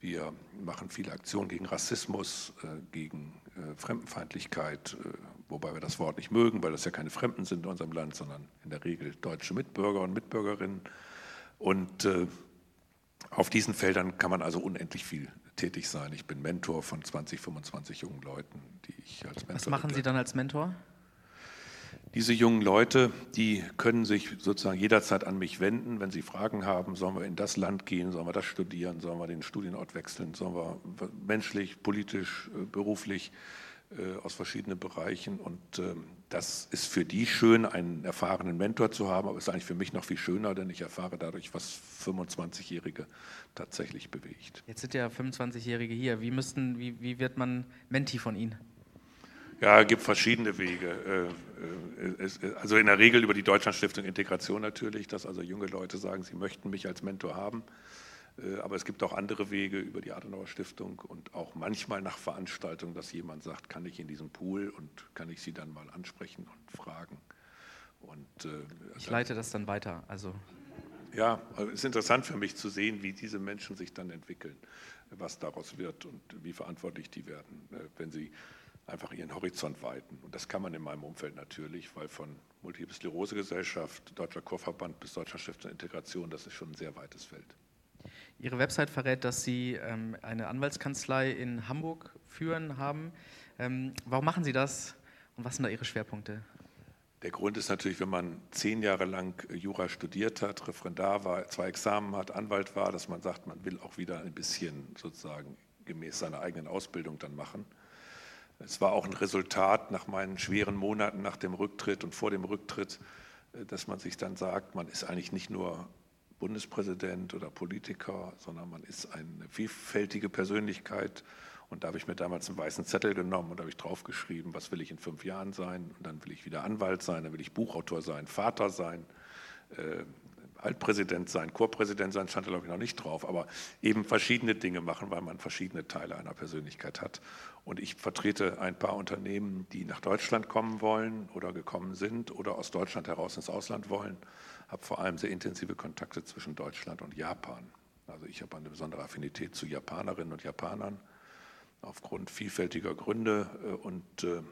Wir machen viele Aktionen gegen Rassismus, äh, gegen äh, Fremdenfeindlichkeit, äh, wobei wir das Wort nicht mögen, weil das ja keine Fremden sind in unserem Land, sondern in der Regel deutsche Mitbürger und Mitbürgerinnen. Und auf diesen Feldern kann man also unendlich viel tätig sein. Ich bin Mentor von 20, 25 jungen Leuten, die ich als Mentor. Was machen Sie dann als Mentor? Diese jungen Leute, die können sich sozusagen jederzeit an mich wenden, wenn sie Fragen haben, sollen wir in das Land gehen, sollen wir das studieren, sollen wir den Studienort wechseln, sollen wir menschlich, politisch, äh, beruflich äh, aus verschiedenen Bereichen. Und ähm, das ist für die schön, einen erfahrenen Mentor zu haben, aber ist eigentlich für mich noch viel schöner, denn ich erfahre dadurch, was 25-Jährige tatsächlich bewegt. Jetzt sind ja 25-Jährige hier. Wie, müssten, wie, wie wird man Menti von Ihnen? Ja, es gibt verschiedene Wege. Äh, äh, also in der Regel über die Deutschlandstiftung Integration natürlich, dass also junge Leute sagen, sie möchten mich als Mentor haben. Äh, aber es gibt auch andere Wege über die Adenauer Stiftung und auch manchmal nach Veranstaltungen, dass jemand sagt, kann ich in diesem Pool und kann ich Sie dann mal ansprechen und fragen. Und, ich leite das dann weiter. Also. Ja, es ist interessant für mich zu sehen, wie diese Menschen sich dann entwickeln, was daraus wird und wie verantwortlich die werden, wenn sie einfach ihren Horizont weiten. Und das kann man in meinem Umfeld natürlich, weil von Multiple Sklerose Gesellschaft, Deutscher Chorverband bis Deutscher Stiftung Integration, das ist schon ein sehr weites Feld. Ihre Website verrät, dass Sie ähm, eine Anwaltskanzlei in Hamburg führen haben. Ähm, warum machen Sie das und was sind da Ihre Schwerpunkte? Der Grund ist natürlich, wenn man zehn Jahre lang Jura studiert hat, Referendar war, zwei Examen hat, Anwalt war, dass man sagt, man will auch wieder ein bisschen sozusagen gemäß seiner eigenen Ausbildung dann machen. Es war auch ein Resultat nach meinen schweren Monaten nach dem Rücktritt und vor dem Rücktritt, äh, dass man sich dann sagt, man ist eigentlich nicht nur Bundespräsident oder Politiker, sondern man ist eine vielfältige Persönlichkeit. Und da habe ich mir damals einen weißen Zettel genommen und habe ich draufgeschrieben, was will ich in fünf Jahren sein? Und dann will ich wieder Anwalt sein, dann will ich Buchautor sein, Vater sein, äh, Altpräsident sein, Chorpräsident sein, stand da glaube ich noch nicht drauf, aber eben verschiedene Dinge machen, weil man verschiedene Teile einer Persönlichkeit hat. Und ich vertrete ein paar Unternehmen, die nach Deutschland kommen wollen oder gekommen sind oder aus Deutschland heraus ins Ausland wollen, habe vor allem sehr intensive Kontakte zwischen Deutschland und Japan. Also ich habe eine besondere Affinität zu Japanerinnen und Japanern aufgrund vielfältiger Gründe äh, und äh,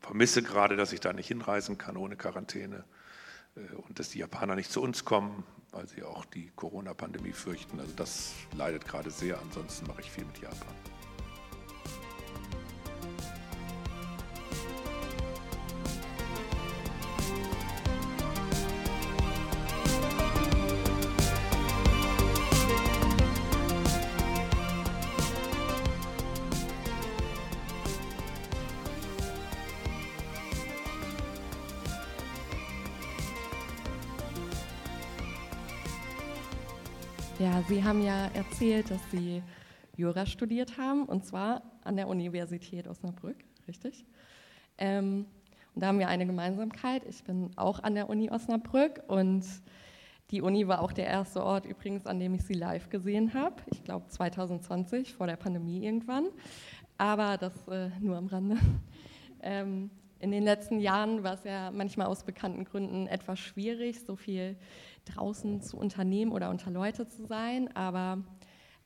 vermisse gerade, dass ich da nicht hinreisen kann ohne Quarantäne und dass die Japaner nicht zu uns kommen, weil sie auch die Corona-Pandemie fürchten. Also das leidet gerade sehr. Ansonsten mache ich viel mit Japan. Sie haben ja erzählt, dass Sie Jura studiert haben, und zwar an der Universität Osnabrück, richtig? Ähm, und da haben wir eine Gemeinsamkeit. Ich bin auch an der Uni Osnabrück und die Uni war auch der erste Ort übrigens, an dem ich sie live gesehen habe. Ich glaube 2020, vor der Pandemie irgendwann. Aber das äh, nur am Rande. Ähm, in den letzten Jahren war es ja manchmal aus bekannten Gründen etwas schwierig, so viel draußen zu unternehmen oder unter Leute zu sein, aber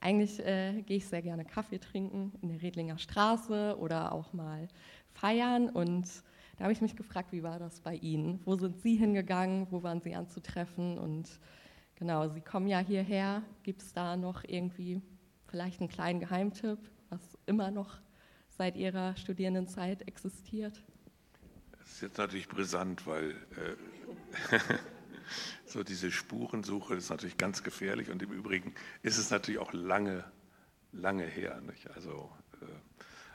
eigentlich äh, gehe ich sehr gerne Kaffee trinken in der Redlinger Straße oder auch mal feiern und da habe ich mich gefragt, wie war das bei Ihnen? Wo sind Sie hingegangen? Wo waren Sie anzutreffen? Und genau, Sie kommen ja hierher. Gibt es da noch irgendwie vielleicht einen kleinen Geheimtipp, was immer noch seit Ihrer Studierendenzeit existiert? Das ist jetzt natürlich brisant, weil äh, so diese Spurensuche ist natürlich ganz gefährlich und im Übrigen ist es natürlich auch lange, lange her. Nicht? Also, äh,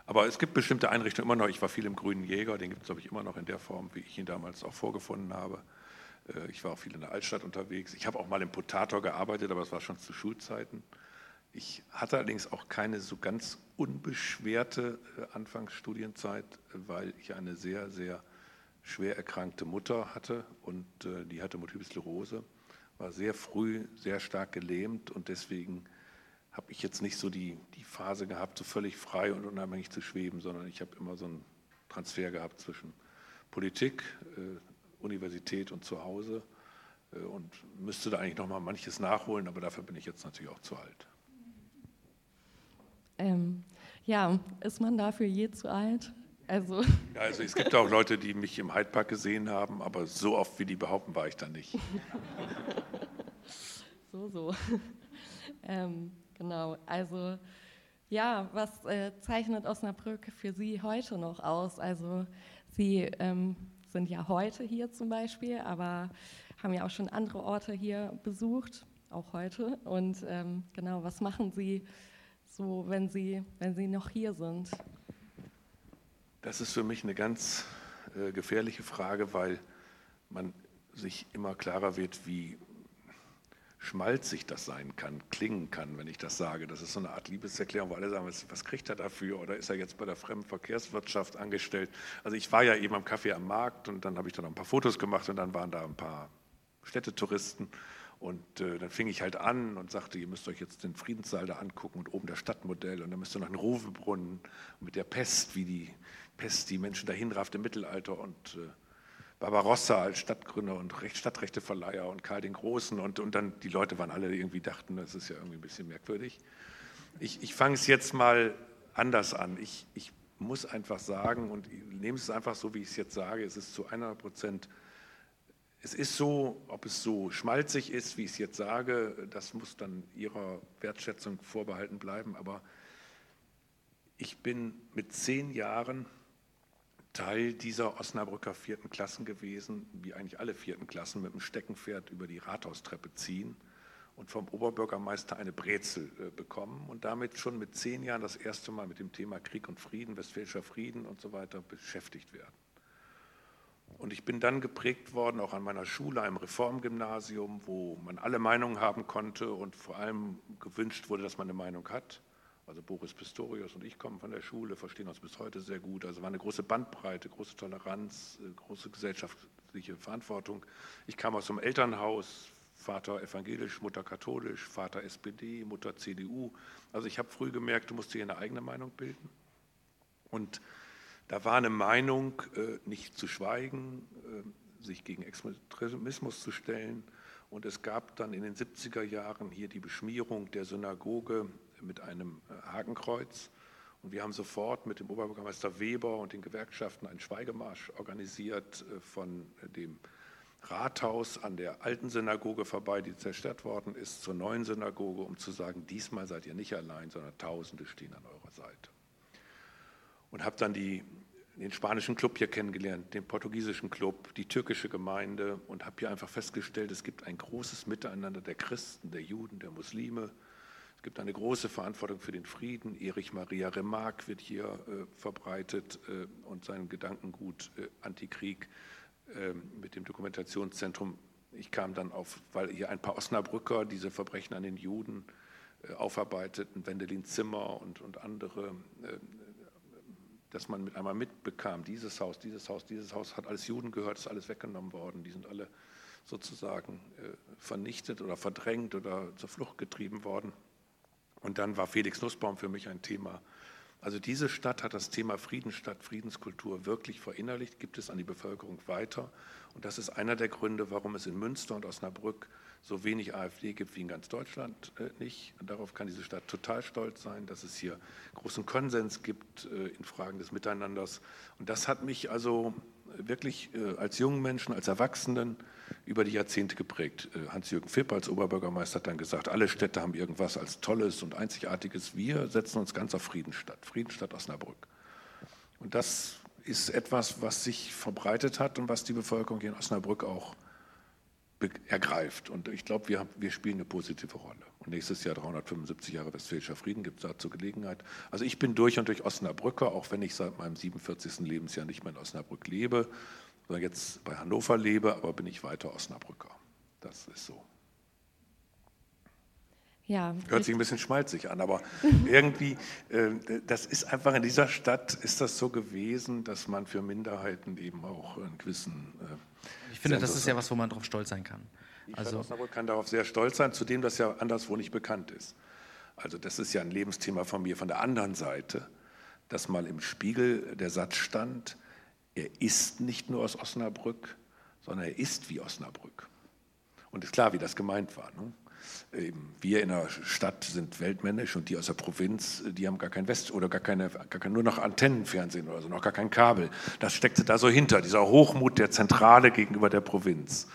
aber es gibt bestimmte Einrichtungen immer noch. Ich war viel im Grünen Jäger, den gibt es, glaube ich, immer noch in der Form, wie ich ihn damals auch vorgefunden habe. Äh, ich war auch viel in der Altstadt unterwegs. Ich habe auch mal im Potator gearbeitet, aber es war schon zu Schulzeiten. Ich hatte allerdings auch keine so ganz unbeschwerte äh, Anfangsstudienzeit, weil ich eine sehr, sehr schwer erkrankte Mutter hatte und äh, die hatte Multiple Sklerose. war sehr früh sehr stark gelähmt und deswegen habe ich jetzt nicht so die, die Phase gehabt, so völlig frei und unabhängig zu schweben, sondern ich habe immer so einen Transfer gehabt zwischen Politik, äh, Universität und zu Hause äh, und müsste da eigentlich noch mal manches nachholen, aber dafür bin ich jetzt natürlich auch zu alt. Ähm, ja, ist man dafür je zu alt? Also. Also es gibt auch Leute, die mich im Hyde Park gesehen haben, aber so oft wie die behaupten, war ich da nicht. so, so. ähm, genau, also ja, was äh, zeichnet Osnabrück für Sie heute noch aus? Also Sie ähm, sind ja heute hier zum Beispiel, aber haben ja auch schon andere Orte hier besucht, auch heute. Und ähm, genau, was machen Sie so, wenn Sie, wenn Sie noch hier sind? Das ist für mich eine ganz äh, gefährliche Frage, weil man sich immer klarer wird, wie schmalzig das sein kann, klingen kann, wenn ich das sage. Das ist so eine Art Liebeserklärung, wo alle sagen, was, was, kriegt er dafür? Oder ist er jetzt bei der Fremdenverkehrswirtschaft angestellt? Also ich war ja eben am Café am Markt und dann habe ich da noch ein paar Fotos gemacht und dann waren da ein paar Städtetouristen und äh, dann fing ich halt an und sagte, ihr müsst euch jetzt den Friedenssaal da angucken und oben das Stadtmodell und dann müsst ihr noch einen Ruwebrunnen mit der Pest, wie die Pest die Menschen dahin rafft im Mittelalter und äh, Barbarossa als Stadtgründer und Stadtrechteverleiher und Karl den Großen und, und dann die Leute waren alle irgendwie dachten, das ist ja irgendwie ein bisschen merkwürdig. Ich, ich fange es jetzt mal anders an. Ich, ich muss einfach sagen und nehme es einfach so, wie ich es jetzt sage, es ist zu 100 Prozent es ist so, ob es so schmalzig ist, wie ich es jetzt sage, das muss dann Ihrer Wertschätzung vorbehalten bleiben. Aber ich bin mit zehn Jahren Teil dieser Osnabrücker vierten Klassen gewesen, wie eigentlich alle vierten Klassen, mit dem Steckenpferd über die Rathaustreppe ziehen und vom Oberbürgermeister eine Brezel äh, bekommen und damit schon mit zehn Jahren das erste Mal mit dem Thema Krieg und Frieden, Westfälischer Frieden und so weiter beschäftigt werden. Und ich bin dann geprägt worden, auch an meiner Schule, einem Reformgymnasium, wo man alle Meinungen haben konnte und vor allem gewünscht wurde, dass man eine Meinung hat. Also Boris Pistorius und ich kommen von der Schule, verstehen uns bis heute sehr gut. Also war eine große Bandbreite, große Toleranz, äh, große gesellschaftliche Verantwortung. Ich kam aus einem Elternhaus, Vater evangelisch, Mutter katholisch, Vater SPD, Mutter CDU. Also ich habe früh gemerkt, du musst dir eine eigene Meinung bilden. Und da war eine Meinung, äh, nicht zu schweigen, äh, sich gegen Extremismus zu stellen. Und es gab dann in den 70er Jahren hier die Beschmierung der Synagoge mit einem äh, Hakenkreuz. Und wir haben sofort mit dem Oberbürgermeister Weber und den Gewerkschaften einen Schweigemarsch organisiert von dem Rathaus an der alten Synagoge vorbei, die zerstört worden ist, zur neuen Synagoge, um zu sagen, diesmal seid ihr nicht allein, sondern Tausende stehen an eurer Seite. Und habe dann die den spanischen Club hier kennengelernt, den portugiesischen Club, die türkische Gemeinde und habe hier einfach festgestellt, es gibt ein großes Miteinander der Christen, der Juden, der Muslime. Es gibt eine große Verantwortung für den Frieden. Erich Maria Remarque wird hier äh, verbreitet äh, und sein Gedankengut äh, Antikrieg ähm, mit dem Dokumentationszentrum. Ich kam dann auf, weil hier ein paar Osnabrücker diese Verbrechen an den Juden äh, aufarbeiteten, Wendelin Zimmer und, und andere äh, dass man mit einmal mitbekam, dieses Haus, dieses Haus, dieses Haus hat alles Juden gehört, ist alles weggenommen worden, die sind alle sozusagen äh, vernichtet oder verdrängt oder zur Flucht getrieben worden. Und dann war Felix Nussbaum für mich ein Thema. Also diese Stadt hat das Thema Friedensstadt, Friedenskultur wirklich verinnerlicht, gibt es an die Bevölkerung weiter. Und das ist einer der Gründe, warum es in Münster und Osnabrück so wenig AfD gibt wie in ganz Deutschland äh, nicht. Und darauf kann diese Stadt total stolz sein, dass es hier großen Konsens gibt äh, in Fragen des Miteinanders. Und das hat mich also wirklich äh, als jungen Menschen, als Erwachsenen über die Jahrzehnte geprägt. Äh, Hans-Jürgen Fipp als Oberbürgermeister hat dann gesagt, alle Städte haben irgendwas als Tolles und Einzigartiges. Wir setzen uns ganz auf Friedenstadt, Friedenstadt Osnabrück. Und das ist etwas, was sich verbreitet hat und was die Bevölkerung hier in Osnabrück auch ergreift. Und ich glaube, wir, wir, spielen eine positive Rolle. Und nächstes Jahr 375 Jahre Westfälischer Frieden gibt es dazu Gelegenheit. Also ich bin durch und durch Osnabrücker, auch wenn ich seit meinem 47. Lebensjahr nicht mehr in Osnabrück lebe, sondern jetzt bei Hannover lebe, aber bin ich weiter Osnabrücker. Das ist so. Ja, Hört sich ein bisschen schmalzig an, aber irgendwie, äh, das ist einfach in dieser Stadt, ist das so gewesen, dass man für Minderheiten eben auch einen gewissen. Äh, ich finde, das ist ja was, wo man drauf stolz sein kann. Ich also Osnabrück kann darauf sehr stolz sein, zudem das ja anderswo nicht bekannt ist. Also das ist ja ein Lebensthema von mir. Von der anderen Seite, dass mal im Spiegel der Satz stand, er ist nicht nur aus Osnabrück, sondern er ist wie Osnabrück. Und ist klar, wie das gemeint war. Ne? wir in der Stadt sind weltmännisch und die aus der Provinz, die haben gar kein West oder gar keine, gar kein, nur noch Antennenfernsehen oder so, noch gar kein Kabel. Das steckte da so hinter, dieser Hochmut der Zentrale gegenüber der Provinz.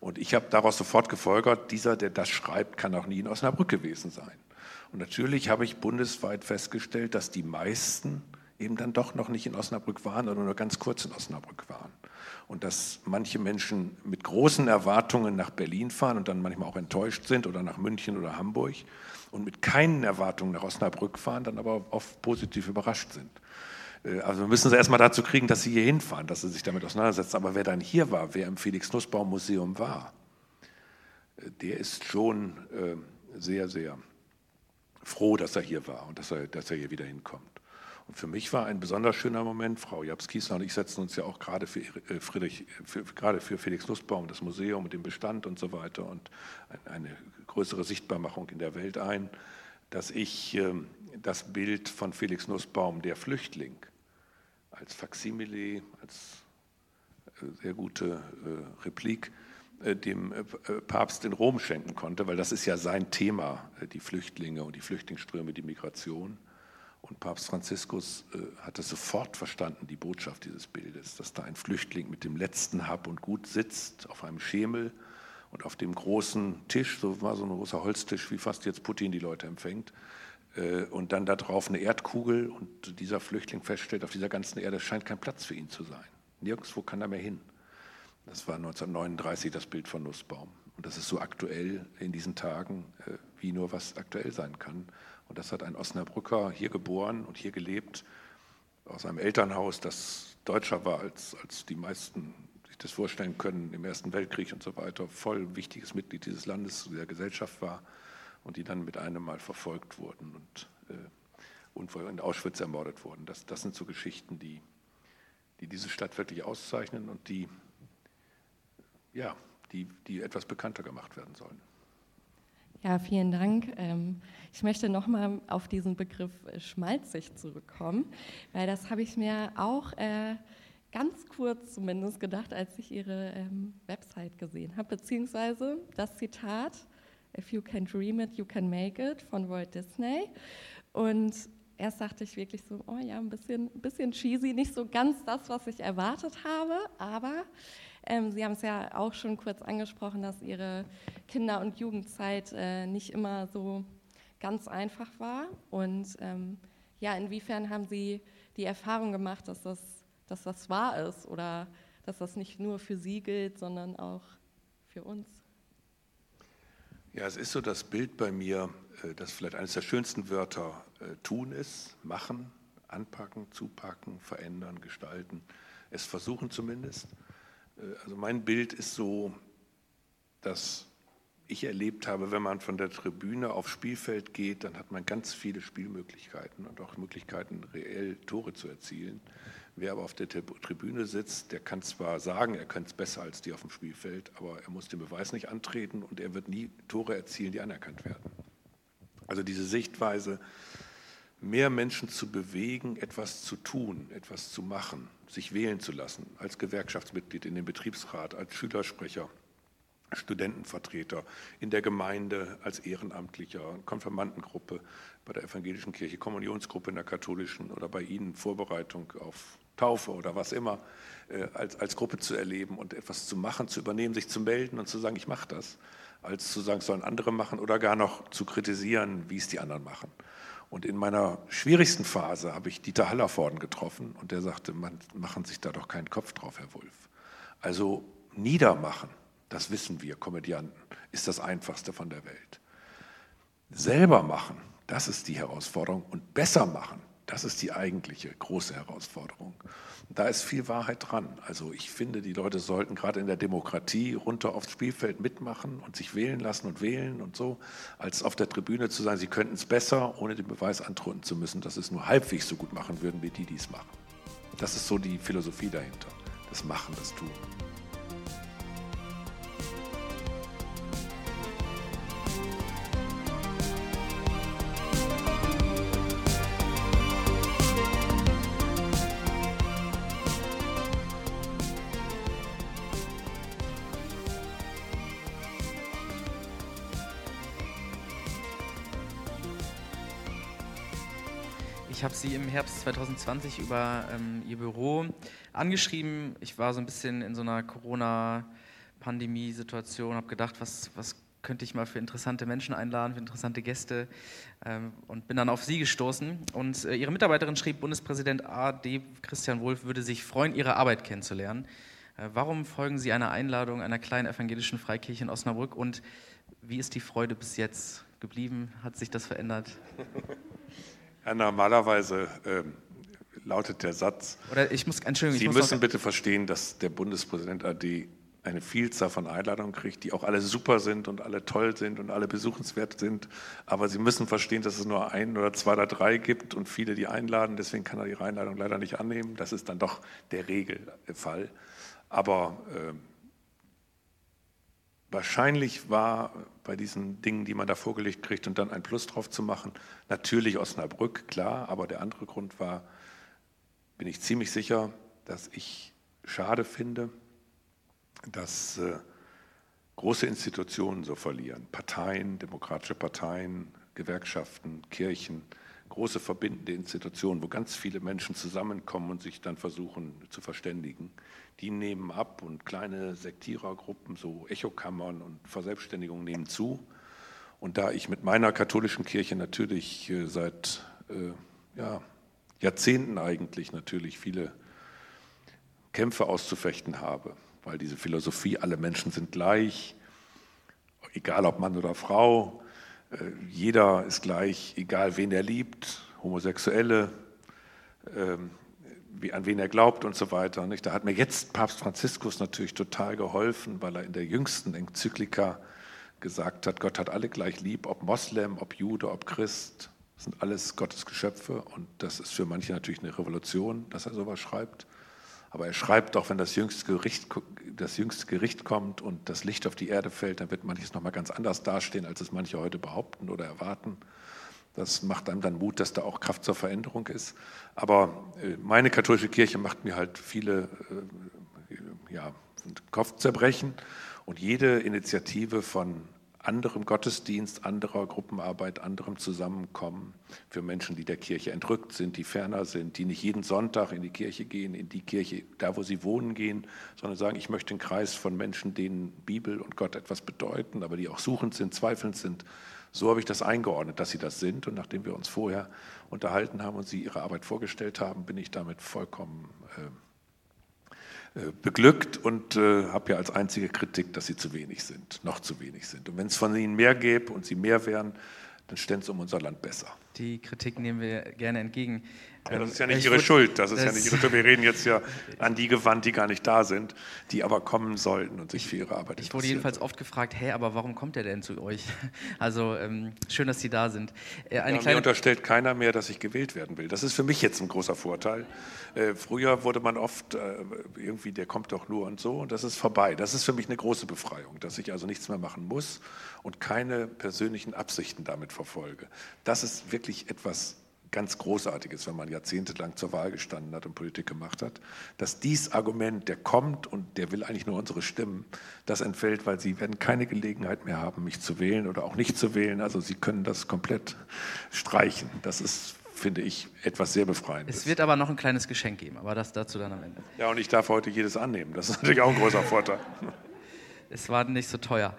Und ich habe daraus sofort gefolgert, dieser, der das schreibt, kann auch nie in Osnabrück gewesen sein. Und natürlich habe ich bundesweit festgestellt, dass die meisten eben dann doch noch nicht in Osnabrück waren oder nur ganz kurz in Osnabrück waren und dass manche Menschen mit großen Erwartungen nach Berlin fahren und dann manchmal auch enttäuscht sind oder nach München oder Hamburg und mit keinen Erwartungen nach Osnabrück fahren, dann aber oft positiv überrascht sind. Äh, also wir müssen sie erstmal dazu kriegen, dass sie hier hinfahren, dass sie sich damit auseinandersetzen. Aber wer dann hier war, wer im Felix-Nussbaum-Museum war, äh, der ist schon äh, sehr, sehr froh, dass er hier war und dass er, dass er hier wieder hinkommt. Für mich war ein besonders schöner Moment, Frau Jabs-Kiesler und ich setzen uns ja auch gerade für, äh, Friedrich, für, gerade für Felix Nussbaum, das Museum und den Bestand und so weiter und eine größere Sichtbarmachung in der Welt ein, dass ich ähm, das Bild von Felix Nussbaum, der Flüchtling, als Faksimile, als äh, sehr gute äh, Replik, dem Papst in Rom schenken konnte, weil das ist ja sein Thema, die Flüchtlinge und die Flüchtlingsströme, die Migration. Und Papst Franziskus äh, hat es sofort verstanden, die Botschaft dieses Bildes, dass da ein Flüchtling mit dem letzten Hab und Gut sitzt auf einem Schemel und auf dem großen Tisch, so war so ein großer Holztisch, wie fast jetzt Putin die Leute empfängt, äh, und dann da drauf eine Erdkugel und dieser Flüchtling feststellt, auf dieser ganzen Erde scheint kein Platz für ihn zu sein. Nirgendwo kann er mehr hin. Das war 1939 das Bild von Nussbaum. Und das ist so aktuell in diesen Tagen, äh, wie nur was aktuell sein kann. Und das hat ein Osnabrücker hier geboren und hier gelebt, aus einem Elternhaus, das deutscher war, als, als die meisten sich das vorstellen können, im Ersten Weltkrieg und so weiter, voll wichtiges Mitglied dieses Landes, der Gesellschaft war und die dann mit einem Mal verfolgt wurden und, äh, und in Auschwitz ermordet wurden. Das, das sind so Geschichten, die, die diese Stadt wirklich auszeichnen und die, ja, die, die etwas bekannter gemacht werden sollen. Ja, vielen Dank. Ähm, ich möchte nochmal auf diesen Begriff äh, schmalzig zurückkommen, weil das habe ich mir auch äh, ganz kurz zumindest gedacht, als ich Ihre ähm, Website gesehen habe, beziehungsweise das Zitat, If you can dream it, you can make it von Walt Disney. Und erst dachte ich wirklich so, oh ja, ein bisschen, bisschen cheesy, nicht so ganz das, was ich erwartet habe, aber ähm, Sie haben es ja auch schon kurz angesprochen, dass Ihre Kinder- und Jugendzeit äh, nicht immer so ganz einfach war. Und ähm, ja, inwiefern haben Sie die Erfahrung gemacht, dass das, dass das wahr ist oder dass das nicht nur für Sie gilt, sondern auch für uns? Ja, es ist so das Bild bei mir, äh, dass vielleicht eines der schönsten Wörter äh, tun ist, machen, anpacken, zupacken, verändern, gestalten, es versuchen zumindest. Äh, also mein Bild ist so, dass ich erlebt habe, wenn man von der Tribüne aufs Spielfeld geht, dann hat man ganz viele Spielmöglichkeiten und auch Möglichkeiten, reell Tore zu erzielen. Wer aber auf der Tribüne sitzt, der kann zwar sagen, er könnte es besser als die auf dem Spielfeld, aber er muss den Beweis nicht antreten und er wird nie Tore erzielen, die anerkannt werden. Also diese Sichtweise, mehr Menschen zu bewegen, etwas zu tun, etwas zu machen, sich wählen zu lassen, als Gewerkschaftsmitglied in den Betriebsrat, als Schülersprecher, Studentenvertreter, in der Gemeinde, als Ehrenamtlicher, Konfirmandengruppe, bei der evangelischen Kirche, Kommunionsgruppe in der katholischen oder bei Ihnen Vorbereitung auf Taufe oder was immer, äh, als, als Gruppe zu erleben und etwas zu machen, zu übernehmen, sich zu melden und zu sagen, ich mache das, als zu sagen, sollen andere machen oder gar noch zu kritisieren, wie es die anderen machen. Und in meiner schwierigsten Phase habe ich Dieter Hallervorden getroffen und der sagte, man machen sich da doch keinen Kopf drauf, Herr Wulff. Also niedermachen, das wissen wir Komödianten, ist das Einfachste von der Welt. Selber machen, das ist die Herausforderung und besser machen, Das ist die eigentliche große Herausforderung. Da ist viel Wahrheit dran. Also ich finde, die Leute sollten gerade in der Demokratie runter aufs Spielfeld mitmachen und sich wählen lassen und wählen und so, als auf der Tribüne zu sagen, sie könnten es besser, ohne den Beweis antrunden zu müssen, dass sie es nur halbwegs so gut machen würden, wie die, die es machen. Das ist so die Philosophie dahinter. Das Machen, das Tun. Herbst 2020 über ähm, Ihr Büro angeschrieben. Ich war so ein bisschen in so einer Corona-Pandemie-Situation, habe gedacht, was, was könnte ich mal für interessante Menschen einladen, für interessante Gäste ähm, und bin dann auf Sie gestoßen. Und äh, Ihre Mitarbeiterin schrieb, Bundespräsident A.D. Christian Wulff würde sich freuen, Ihre Arbeit kennenzulernen. Äh, warum folgen Sie einer Einladung einer kleinen evangelischen Freikirche in Osnabrück und wie ist die Freude bis jetzt geblieben? Hat sich das verändert? Ja, normalerweise äh, lautet der Satz, Oder ich muss, Entschuldigung, Sie muss müssen noch, bitte verstehen, dass der Bundespräsident AD eine Vielzahl von Einladungen kriegt, die auch alle super sind und alle toll sind und alle besuchenswert sind. Aber Sie müssen verstehen, dass es nur ein oder zwei oder drei gibt und viele, die einladen. Deswegen kann er Ihre Einladung leider nicht annehmen. Das ist dann doch der Regelfall. Aber äh, wahrscheinlich war bei diesen Dingen, die man da vorgelegt kriegt und dann ein Plus drauf zu machen, natürlich Osnabrück, klar, aber der andere Grund war, bin ich ziemlich sicher, dass ich schade finde, dass äh, große Institutionen so verlieren, Parteien, demokratische Parteien, Gewerkschaften, Kirchen, große verbindende Institutionen, wo ganz viele Menschen zusammenkommen und sich dann versuchen zu verständigen die nehmen ab und kleine Sektierergruppen, so Echokammern und Verselbstständigungen nehmen zu. Und da ich mit meiner katholischen Kirche natürlich äh, seit äh, ja, Jahrzehnten eigentlich natürlich viele Kämpfe auszufechten habe, weil diese Philosophie, alle Menschen sind gleich, egal ob Mann oder Frau, jeder ist gleich, egal wen er liebt, Homosexuelle, ähm, an wen er glaubt und so weiter. Da hat mir jetzt Papst Franziskus natürlich total geholfen, weil er in der jüngsten Enzyklika gesagt hat, Gott hat alle gleich lieb, ob Moslem, ob Jude, ob Christ, das sind alles Gottes Geschöpfe und das ist für manche natürlich eine Revolution, dass er sowas schreibt. Aber er schreibt auch, wenn das jüngste Gericht, das jüngste Gericht kommt und das Licht auf die Erde fällt, dann wird manches nochmal ganz anders dastehen, als es manche heute behaupten oder erwarten. Das macht einem dann Mut, dass da auch Kraft zur Veränderung ist. Aber äh, meine katholische Kirche macht mir halt viele äh, ja, Kopfzerbrechen und jede Initiative von anderem Gottesdienst, anderer Gruppenarbeit, anderem Zusammenkommen für Menschen, die der Kirche entrückt sind, die ferner sind, die nicht jeden Sonntag in die Kirche gehen, in die Kirche, da wo sie wohnen, gehen, sondern sagen, ich möchte einen Kreis von Menschen, denen Bibel und Gott etwas bedeuten, aber die auch suchend sind, zweifelnd sind, so habe ich das eingeordnet, dass sie das sind. Und nachdem wir uns vorher unterhalten haben und sie ihre Arbeit vorgestellt haben, bin ich damit vollkommen äh, beglückt und äh, habe ja als einzige Kritik, dass sie zu wenig sind, noch zu wenig sind. Und wenn es von ihnen mehr gäbe und sie mehr wären, dann stände es um unser Land besser. Die Kritik nehmen wir gerne entgegen. Ja, das ist ja nicht ich Ihre Schuld. Das ist das ja nicht Ihre Schuld. Wir reden jetzt ja an die gewandt, die gar nicht da sind, die aber kommen sollten und sich für ihre Arbeit Ich wurde jedenfalls oft gefragt, hey, aber warum kommt er denn zu euch? Also ähm, schön, dass Sie da sind. Äh, eine ja, mir unterstellt keiner mehr, dass ich gewählt werden will. Das ist für mich jetzt ein großer Vorteil. Äh, früher wurde man oft äh, irgendwie, der kommt doch nur und so und das ist vorbei. Das ist für mich eine große Befreiung, dass ich also nichts mehr machen muss und keine persönlichen Absichten damit verfolge. Das ist wirklich etwas ganz Großartiges, wenn man jahrzehntelang zur Wahl gestanden hat und Politik gemacht hat, dass dies Argument, der kommt und der will eigentlich nur unsere Stimmen, das entfällt, weil sie werden keine Gelegenheit mehr haben, mich zu wählen oder auch nicht zu wählen. Also sie können das komplett streichen. Das ist finde ich etwas sehr Befreiendes. Es wird aber noch ein kleines Geschenk geben, aber das dazu dann am Ende. Ja, und ich darf heute jedes annehmen. Das ist natürlich auch ein großer Vorteil. es war nicht so teuer.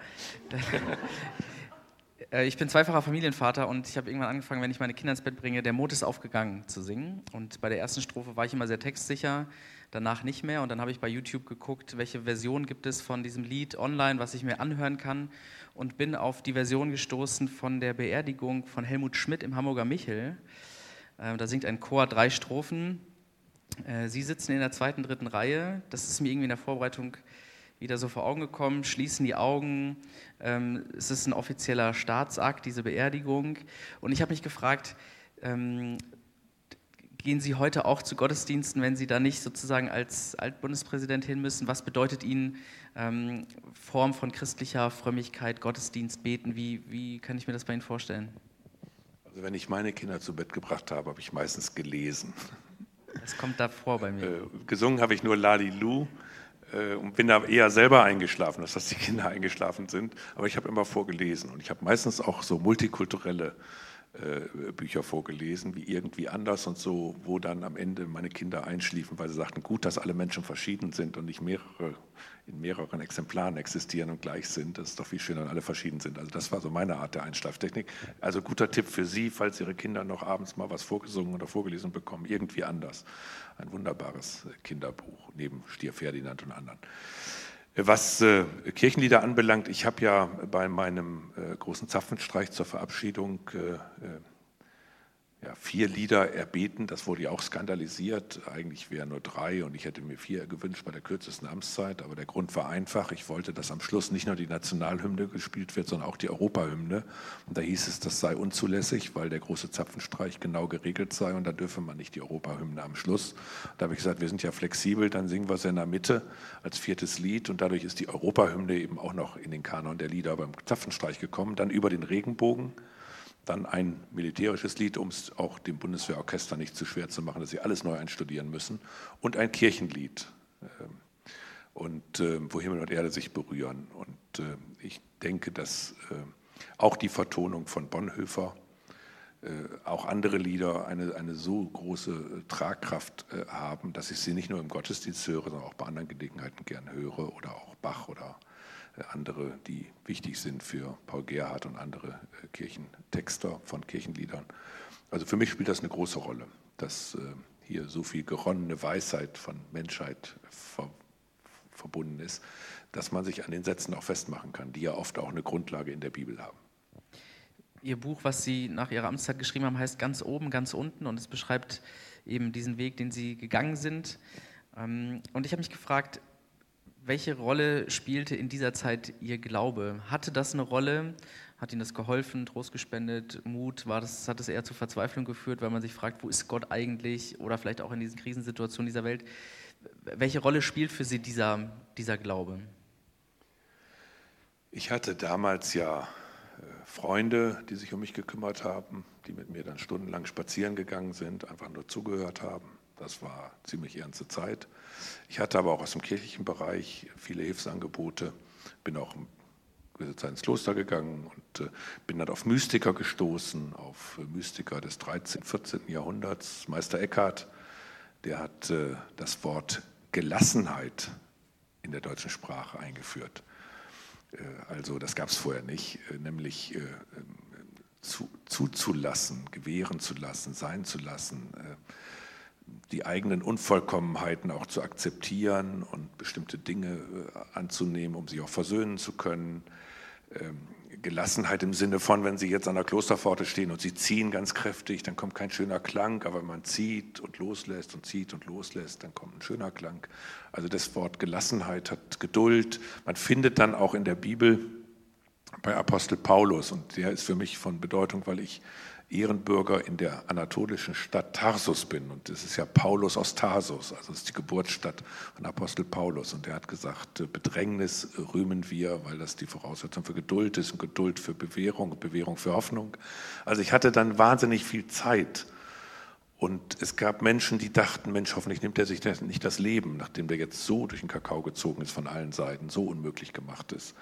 Äh, ich bin zweifacher Familienvater und ich habe irgendwann angefangen, wenn ich meine Kinder ins Bett bringe, der Mond ist aufgegangen zu singen. Und bei der ersten Strophe war ich immer sehr textsicher, danach nicht mehr. Und dann habe ich bei YouTube geguckt, welche Version gibt es von diesem Lied online, was ich mir anhören kann. Und bin auf die Version gestoßen von der Beerdigung von Helmut Schmidt im Hamburger Michel. Äh, da singt ein Chor drei Strophen. Äh, Sie sitzen in der zweiten, dritten Reihe. Das ist mir irgendwie in der Vorbereitung wieder so vor Augen gekommen. Schließen die Augen. Ähm, es ist ein offizieller Staatsakt, diese Beerdigung. Und ich habe mich gefragt, ähm, gehen Sie heute auch zu Gottesdiensten, wenn Sie da nicht sozusagen als Altbundespräsident hin müssen? Was bedeutet Ihnen ähm, Form von christlicher Frömmigkeit, Gottesdienst, Beten? Wie, wie kann ich mir das bei Ihnen vorstellen? Also wenn ich meine Kinder zu Bett gebracht habe, habe ich meistens gelesen. Das kommt da vor bei mir. Äh, gesungen habe ich nur Lali Lu und bin da eher selber eingeschlafen, dass das die Kinder eingeschlafen sind. Aber ich habe immer vorgelesen und ich habe meistens auch so multikulturelle äh, Bücher vorgelesen, wie irgendwie anders und so, wo dann am Ende meine Kinder einschliefen, weil sie sagten, gut, dass alle Menschen verschieden sind und nicht mehrere, in mehreren Exemplaren existieren und gleich sind. Das ist doch viel schöner, wenn alle verschieden sind. Also das war so meine Art der Einschlaftechnik. Also guter Tipp für Sie, falls Ihre Kinder noch abends mal was vorgesungen oder vorgelesen bekommen, irgendwie anders. Ein wunderbares Kinderbuch, neben Stier Ferdinand und anderen. Was äh, Kirchenlieder anbelangt, ich habe ja bei meinem äh, großen Zapfenstreich zur Verabschiedung äh, äh ja, vier Lieder erbeten. Das wurde ja auch skandalisiert. Eigentlich wären nur drei und ich hätte mir vier gewünscht bei der kürzesten Amtszeit. Aber der Grund war einfach. Ich wollte, dass am Schluss nicht nur die Nationalhymne gespielt wird, sondern auch die Europahymne. Und da hieß es, das sei unzulässig, weil der große Zapfenstreich genau geregelt sei und da dürfe man nicht die Europahymne am Schluss. Da habe ich gesagt, wir sind ja flexibel, dann singen wir es in der Mitte als viertes Lied und dadurch ist die Europahymne eben auch noch in den Kanon der Lieder beim Zapfenstreich gekommen. Dann über den Regenbogen dann ein militärisches Lied, um es auch dem Bundeswehrorchester nicht zu schwer zu machen, dass sie alles neu einstudieren müssen. Und ein Kirchenlied. Ähm, und äh, wo Himmel und Erde sich berühren. Und äh, ich denke, dass äh, auch die Vertonung von Bonhoeffer, auch andere Lieder eine, eine so große Tragkraft haben, dass ich sie nicht nur im Gottesdienst höre, sondern auch bei anderen Gelegenheiten gern höre oder auch Bach oder andere, die wichtig sind für Paul Gerhardt und andere äh, Kirchentexter von Kirchenliedern. Also für mich spielt das eine große Rolle, dass äh, hier so viel geronnene Weisheit von Menschheit ver verbunden ist, dass man sich an den Sätzen auch festmachen kann, die ja oft auch eine Grundlage in der Bibel haben. Ihr Buch, was Sie nach Ihrer Amtszeit geschrieben haben, heißt Ganz oben, ganz unten und es beschreibt eben diesen Weg, den Sie gegangen sind. Ähm, und ich habe mich gefragt, welche Rolle spielte in dieser Zeit Ihr Glaube? Hatte das eine Rolle? Hat Ihnen das geholfen, Trost gespendet, Mut? War das, hat es eher zur Verzweiflung geführt, weil man sich fragt, wo ist Gott eigentlich? Oder vielleicht auch in diesen Krisensituationen dieser Welt. Welche Rolle spielt für Sie dieser, dieser Glaube? Ich hatte damals ja äh, Freunde, die sich um mich gekümmert haben, die mit mir dann stundenlang spazieren gegangen sind, einfach nur zugehört haben. Das war ziemlich ernste Zeit. Ich hatte aber auch aus dem kirchlichen Bereich viele Hilfsangebote, bin auch Zeit ins Kloster gegangen und äh, bin dann auf Mystiker gestoßen, auf Mystiker des 13., 14. Jahrhunderts. Meister Eckhart, der hat äh, das Wort Gelassenheit in der deutschen Sprache eingeführt. Äh, also das gab es vorher nicht, nämlich zu, zuzulassen, gewähren zu lassen, sein zu lassen die eigenen Unvollkommenheiten auch zu akzeptieren und bestimmte Dinge äh, anzunehmen, um sie auch versöhnen zu können. Ähm, Gelassenheit im Sinne von, wenn Sie jetzt an der Klosterpforte stehen und Sie ziehen ganz kräftig, dann kommt kein schöner Klang, aber wenn man zieht und loslässt und zieht und loslässt, dann kommt ein schöner Klang. Also das Wort Gelassenheit hat Geduld. Man findet dann auch in der Bibel bei Apostel Paulus, und der ist für mich von Bedeutung, weil ich Ehrenbürger in der anatolischen Stadt Tarsus bin. Und das ist ja Paulus aus Tarsus, also das ist die Geburtsstadt von Apostel Paulus. Und er hat gesagt, äh, Bedrängnis rühmen wir, weil das die Voraussetzung für Geduld ist und Geduld für Bewährung und Bewährung für Hoffnung. Also ich hatte dann wahnsinnig viel Zeit. Und es gab Menschen, die dachten, Mensch, hoffentlich nimmt er sich nicht das Leben, nachdem der jetzt so durch den Kakao gezogen ist von allen Seiten, so unmöglich gemacht ist.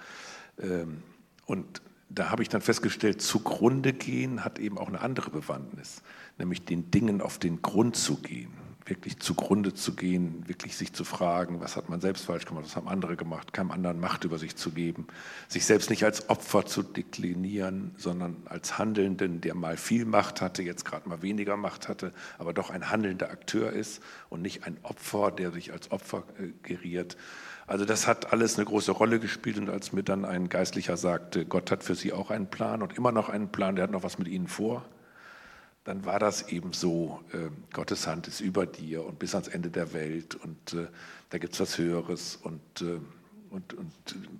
Ähm, und da habe ich dann festgestellt, zugrunde gehen hat eben auch eine andere Bewandtnis, nämlich den Dingen auf den Grund zu gehen, wirklich zugrunde zu gehen, wirklich sich zu fragen, was hat man selbst falsch gemacht, was haben andere gemacht, keinem anderen Macht über sich zu geben, sich selbst nicht als Opfer zu deklinieren, sondern als Handelnden, der mal viel Macht hatte, jetzt gerade mal weniger Macht hatte, aber doch ein handelnder Akteur ist und nicht ein Opfer, der sich als Opfer äh, geriert. Also das hat alles eine große Rolle gespielt und als mir dann ein Geistlicher sagte, Gott hat für sie auch einen Plan und immer noch einen Plan, der hat noch was mit ihnen vor, dann war das eben so, äh, Gottes Hand ist über dir und bis ans Ende der Welt und äh, da gibt es was Höheres und, äh, und, und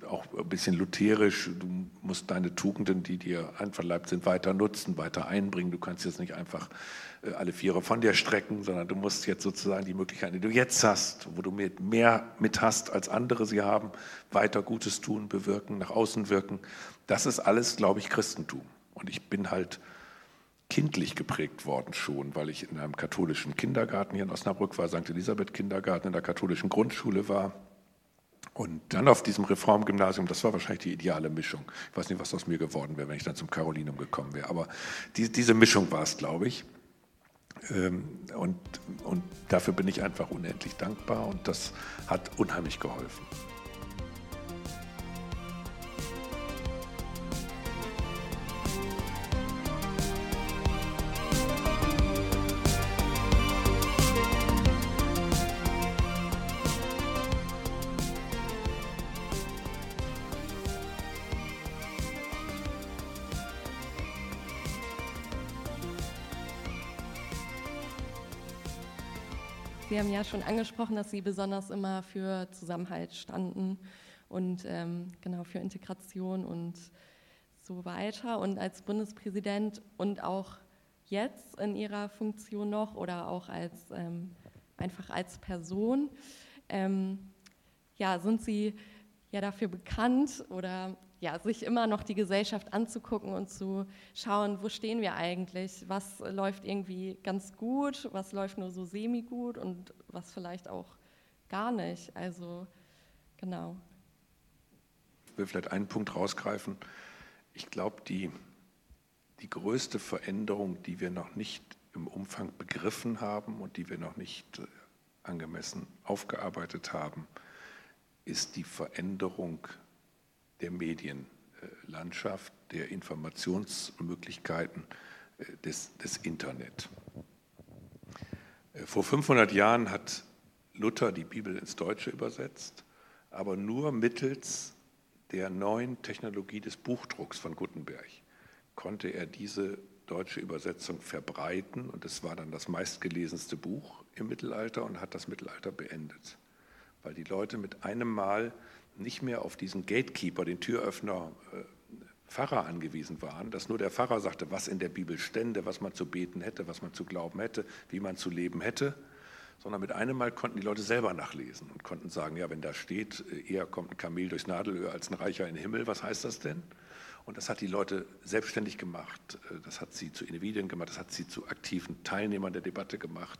auch ein bisschen lutherisch, du musst deine Tugenden, die dir einverleibt sind, weiter nutzen, weiter einbringen. Du kannst jetzt nicht einfach äh, alle Viere von dir strecken, sondern du musst jetzt sozusagen die Möglichkeiten, die du jetzt hast, wo du mehr mit hast, als andere sie haben, weiter Gutes tun, bewirken, nach außen wirken. Das ist alles, glaube ich, Christentum. Und ich bin halt kindlich geprägt worden schon, weil ich in einem katholischen Kindergarten hier in Osnabrück war, St. Elisabeth Kindergarten, in der katholischen Grundschule war. Und dann auf diesem Reformgymnasium, das war wahrscheinlich die ideale Mischung. Ich weiß nicht, was aus mir geworden wäre, wenn ich dann zum Carolinum gekommen wäre, aber die, diese Mischung war es, glaube ich. Ähm, und, und dafür bin ich einfach unendlich dankbar und das hat unheimlich geholfen. Haben ja schon angesprochen, dass Sie besonders immer für Zusammenhalt standen und ähm, genau für Integration und so weiter. Und als Bundespräsident und auch jetzt in Ihrer Funktion noch oder auch als ähm, einfach als Person, ähm, ja, sind Sie ja dafür bekannt oder ja, sich immer noch die Gesellschaft anzugucken und zu schauen, wo stehen wir eigentlich, was läuft irgendwie ganz gut, was läuft nur so semi-gut und was vielleicht auch gar nicht. Also genau. Ich will vielleicht einen Punkt rausgreifen. Ich glaube, die, die größte Veränderung, die wir noch nicht im Umfang begriffen haben und die wir noch nicht äh, angemessen aufgearbeitet haben, ist die Veränderung der Medienlandschaft, der Informationsmöglichkeiten äh, des, des Internet. Äh, vor 500 Jahren hat Luther die Bibel ins Deutsche übersetzt, aber nur mittels der neuen Technologie des Buchdrucks von Gutenberg konnte er diese deutsche Übersetzung verbreiten und es war dann das meistgelesenste Buch im Mittelalter und hat das Mittelalter beendet, weil die Leute mit einem Mal nicht mehr auf diesen Gatekeeper, den Türöffner, äh, Pfarrer angewiesen waren, dass nur der Pfarrer sagte, was in der Bibel stände, was man zu beten hätte, was man zu glauben hätte, wie man zu leben hätte, sondern mit einem Mal konnten die Leute selber nachlesen und konnten sagen, ja, wenn da steht, äh, eher kommt ein Kamel durchs Nadelöhr als ein Reicher in den Himmel, was heißt das denn? Und das hat die Leute selbstständig gemacht, äh, das hat sie zu Individuen gemacht, das hat sie zu aktiven Teilnehmern der Debatte gemacht.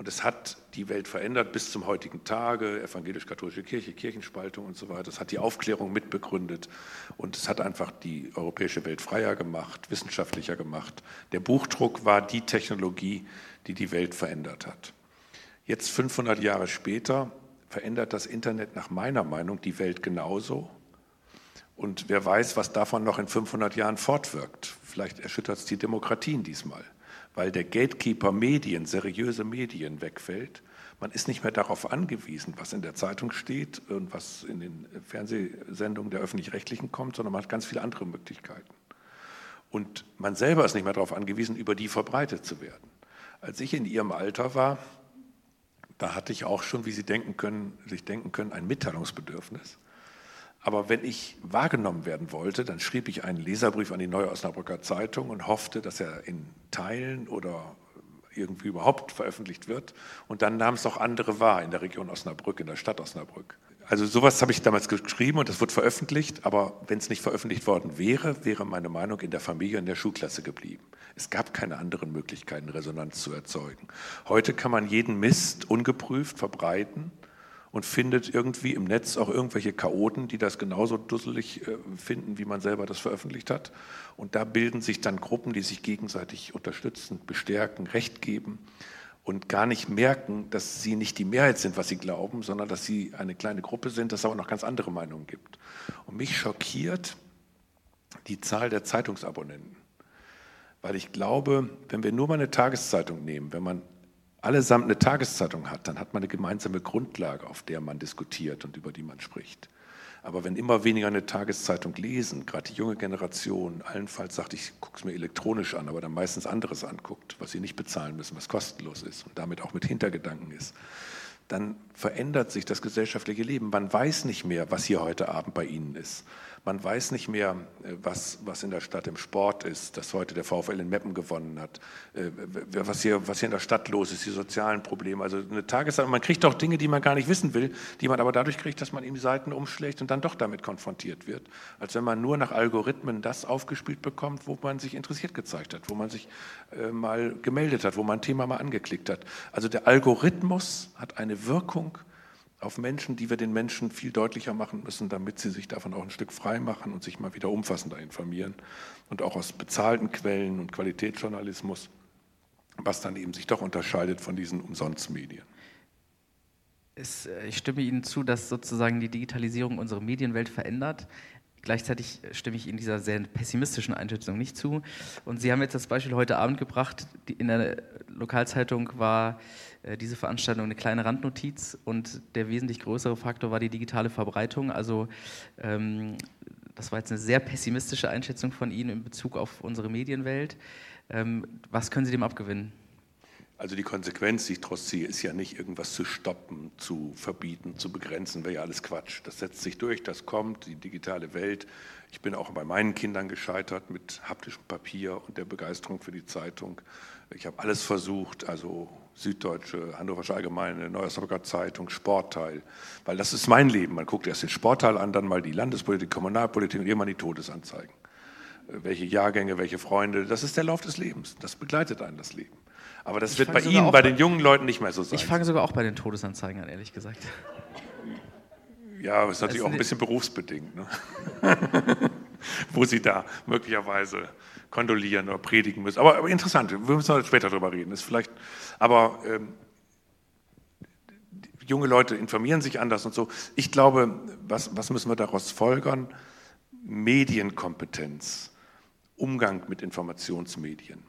Und es hat die Welt verändert bis zum heutigen Tage, evangelisch-katholische Kirche, Kirchenspaltung und so weiter. Es hat die Aufklärung mitbegründet und es hat einfach die europäische Welt freier gemacht, wissenschaftlicher gemacht. Der Buchdruck war die Technologie, die die Welt verändert hat. Jetzt 500 Jahre später verändert das Internet nach meiner Meinung die Welt genauso. Und wer weiß, was davon noch in 500 Jahren fortwirkt. Vielleicht erschüttert es die Demokratien diesmal weil der Gatekeeper Medien, seriöse Medien wegfällt. Man ist nicht mehr darauf angewiesen, was in der Zeitung steht und was in den Fernsehsendungen der öffentlich-rechtlichen kommt, sondern man hat ganz viele andere Möglichkeiten. Und man selber ist nicht mehr darauf angewiesen, über die verbreitet zu werden. Als ich in Ihrem Alter war, da hatte ich auch schon, wie Sie denken können, sich denken können, ein Mitteilungsbedürfnis. Aber wenn ich wahrgenommen werden wollte, dann schrieb ich einen Leserbrief an die Neue Osnabrücker Zeitung und hoffte, dass er in Teilen oder irgendwie überhaupt veröffentlicht wird. Und dann nahm es auch andere wahr in der Region Osnabrück, in der Stadt Osnabrück. Also sowas habe ich damals geschrieben und das wird veröffentlicht, aber wenn es nicht veröffentlicht worden wäre, wäre meine Meinung in der Familie, in der Schulklasse geblieben. Es gab keine anderen Möglichkeiten, Resonanz zu erzeugen. Heute kann man jeden Mist ungeprüft verbreiten und findet irgendwie im Netz auch irgendwelche Chaoten, die das genauso dusselig äh, finden, wie man selber das veröffentlicht hat. Und da bilden sich dann Gruppen, die sich gegenseitig unterstützen, bestärken, Recht geben und gar nicht merken, dass sie nicht die Mehrheit sind, was sie glauben, sondern dass sie eine kleine Gruppe sind, dass es aber noch ganz andere Meinungen gibt. Und mich schockiert die Zahl der Zeitungsabonnenten. Weil ich glaube, wenn wir nur mal eine Tageszeitung nehmen, wenn man allesamt eine Tageszeitung hat, dann hat man eine gemeinsame Grundlage, auf der man diskutiert und über die man spricht. Aber wenn immer weniger eine Tageszeitung lesen, gerade die junge Generation, allenfalls sagt, ich gucke es mir elektronisch an, aber dann meistens anderes anguckt, was sie nicht bezahlen müssen, was kostenlos ist und damit auch mit Hintergedanken ist, dann verändert sich das gesellschaftliche Leben. Man weiß nicht mehr, was hier heute Abend bei Ihnen ist. Man weiß nicht mehr, äh, was, was in der Stadt im Sport ist, dass heute der VfL in Meppen gewonnen hat, äh, was hier, was hier in der Stadt los ist, die sozialen Probleme. Also eine Tageszeitung, man kriegt auch Dinge, die man gar nicht wissen will, die man aber dadurch kriegt, dass man ihm die Seiten umschlägt und dann doch damit konfrontiert wird. Als wenn man nur nach Algorithmen das aufgespielt bekommt, wo man sich interessiert gezeigt hat, wo man sich äh, mal gemeldet hat, wo man ein Thema mal angeklickt hat. Also der Algorithmus hat eine Wirkung, auf Menschen, die wir den Menschen viel deutlicher machen müssen, damit sie sich davon auch ein Stück frei machen und sich mal wieder umfassender informieren und auch aus bezahlten Quellen und Qualitätsjournalismus, was dann eben sich doch unterscheidet von diesen Umsonstmedien. Es, äh, ich stimme Ihnen zu, dass sozusagen die Digitalisierung unsere Medienwelt verändert. Gleichzeitig stimme ich Ihnen dieser sehr pessimistischen Einschätzung nicht zu. Und Sie haben jetzt das Beispiel heute Abend gebracht. In der Lokalzeitung war äh, diese Veranstaltung eine kleine Randnotiz und der wesentlich größere Faktor war die digitale Verbreitung. Also ähm, das war jetzt eine sehr pessimistische Einschätzung von Ihnen in Bezug auf unsere Medienwelt. Ähm, was können Sie dem abgewinnen? Also die Konsequenz, die ich daraus ziehe, ist ja nicht irgendwas zu stoppen, zu verbieten, zu begrenzen, wäre ja alles Quatsch. Das setzt sich durch, das kommt, die digitale Welt. Ich bin auch bei meinen Kindern gescheitert mit haptischem Papier und der Begeisterung für die Zeitung. Ich habe alles versucht, also Süddeutsche, Hannoversche Allgemeine, Neue Zeitung, Sportteil, weil das ist mein Leben. Man guckt erst den Sportteil an, dann mal die Landespolitik, Kommunalpolitik und irgendwann die Todesanzeigen. Äh, welche Jahrgänge, welche Freunde, das ist der Lauf des Lebens. Das begleitet einen das Leben. Aber das ich wird bei Ihnen, bei den jungen Leuten nicht mehr so sein. Ich fange sogar auch bei den Todesanzeigen an, ehrlich gesagt. Ja, das ist natürlich auch ein bisschen berufsbedingt, ne? wo Sie da möglicherweise kondolieren oder predigen müssen. Aber, aber interessant, wir müssen später darüber reden. Ist vielleicht, aber ähm, junge Leute informieren sich anders und so. Ich glaube, was, was müssen wir daraus folgern? Medienkompetenz, Umgang mit Informationsmedien.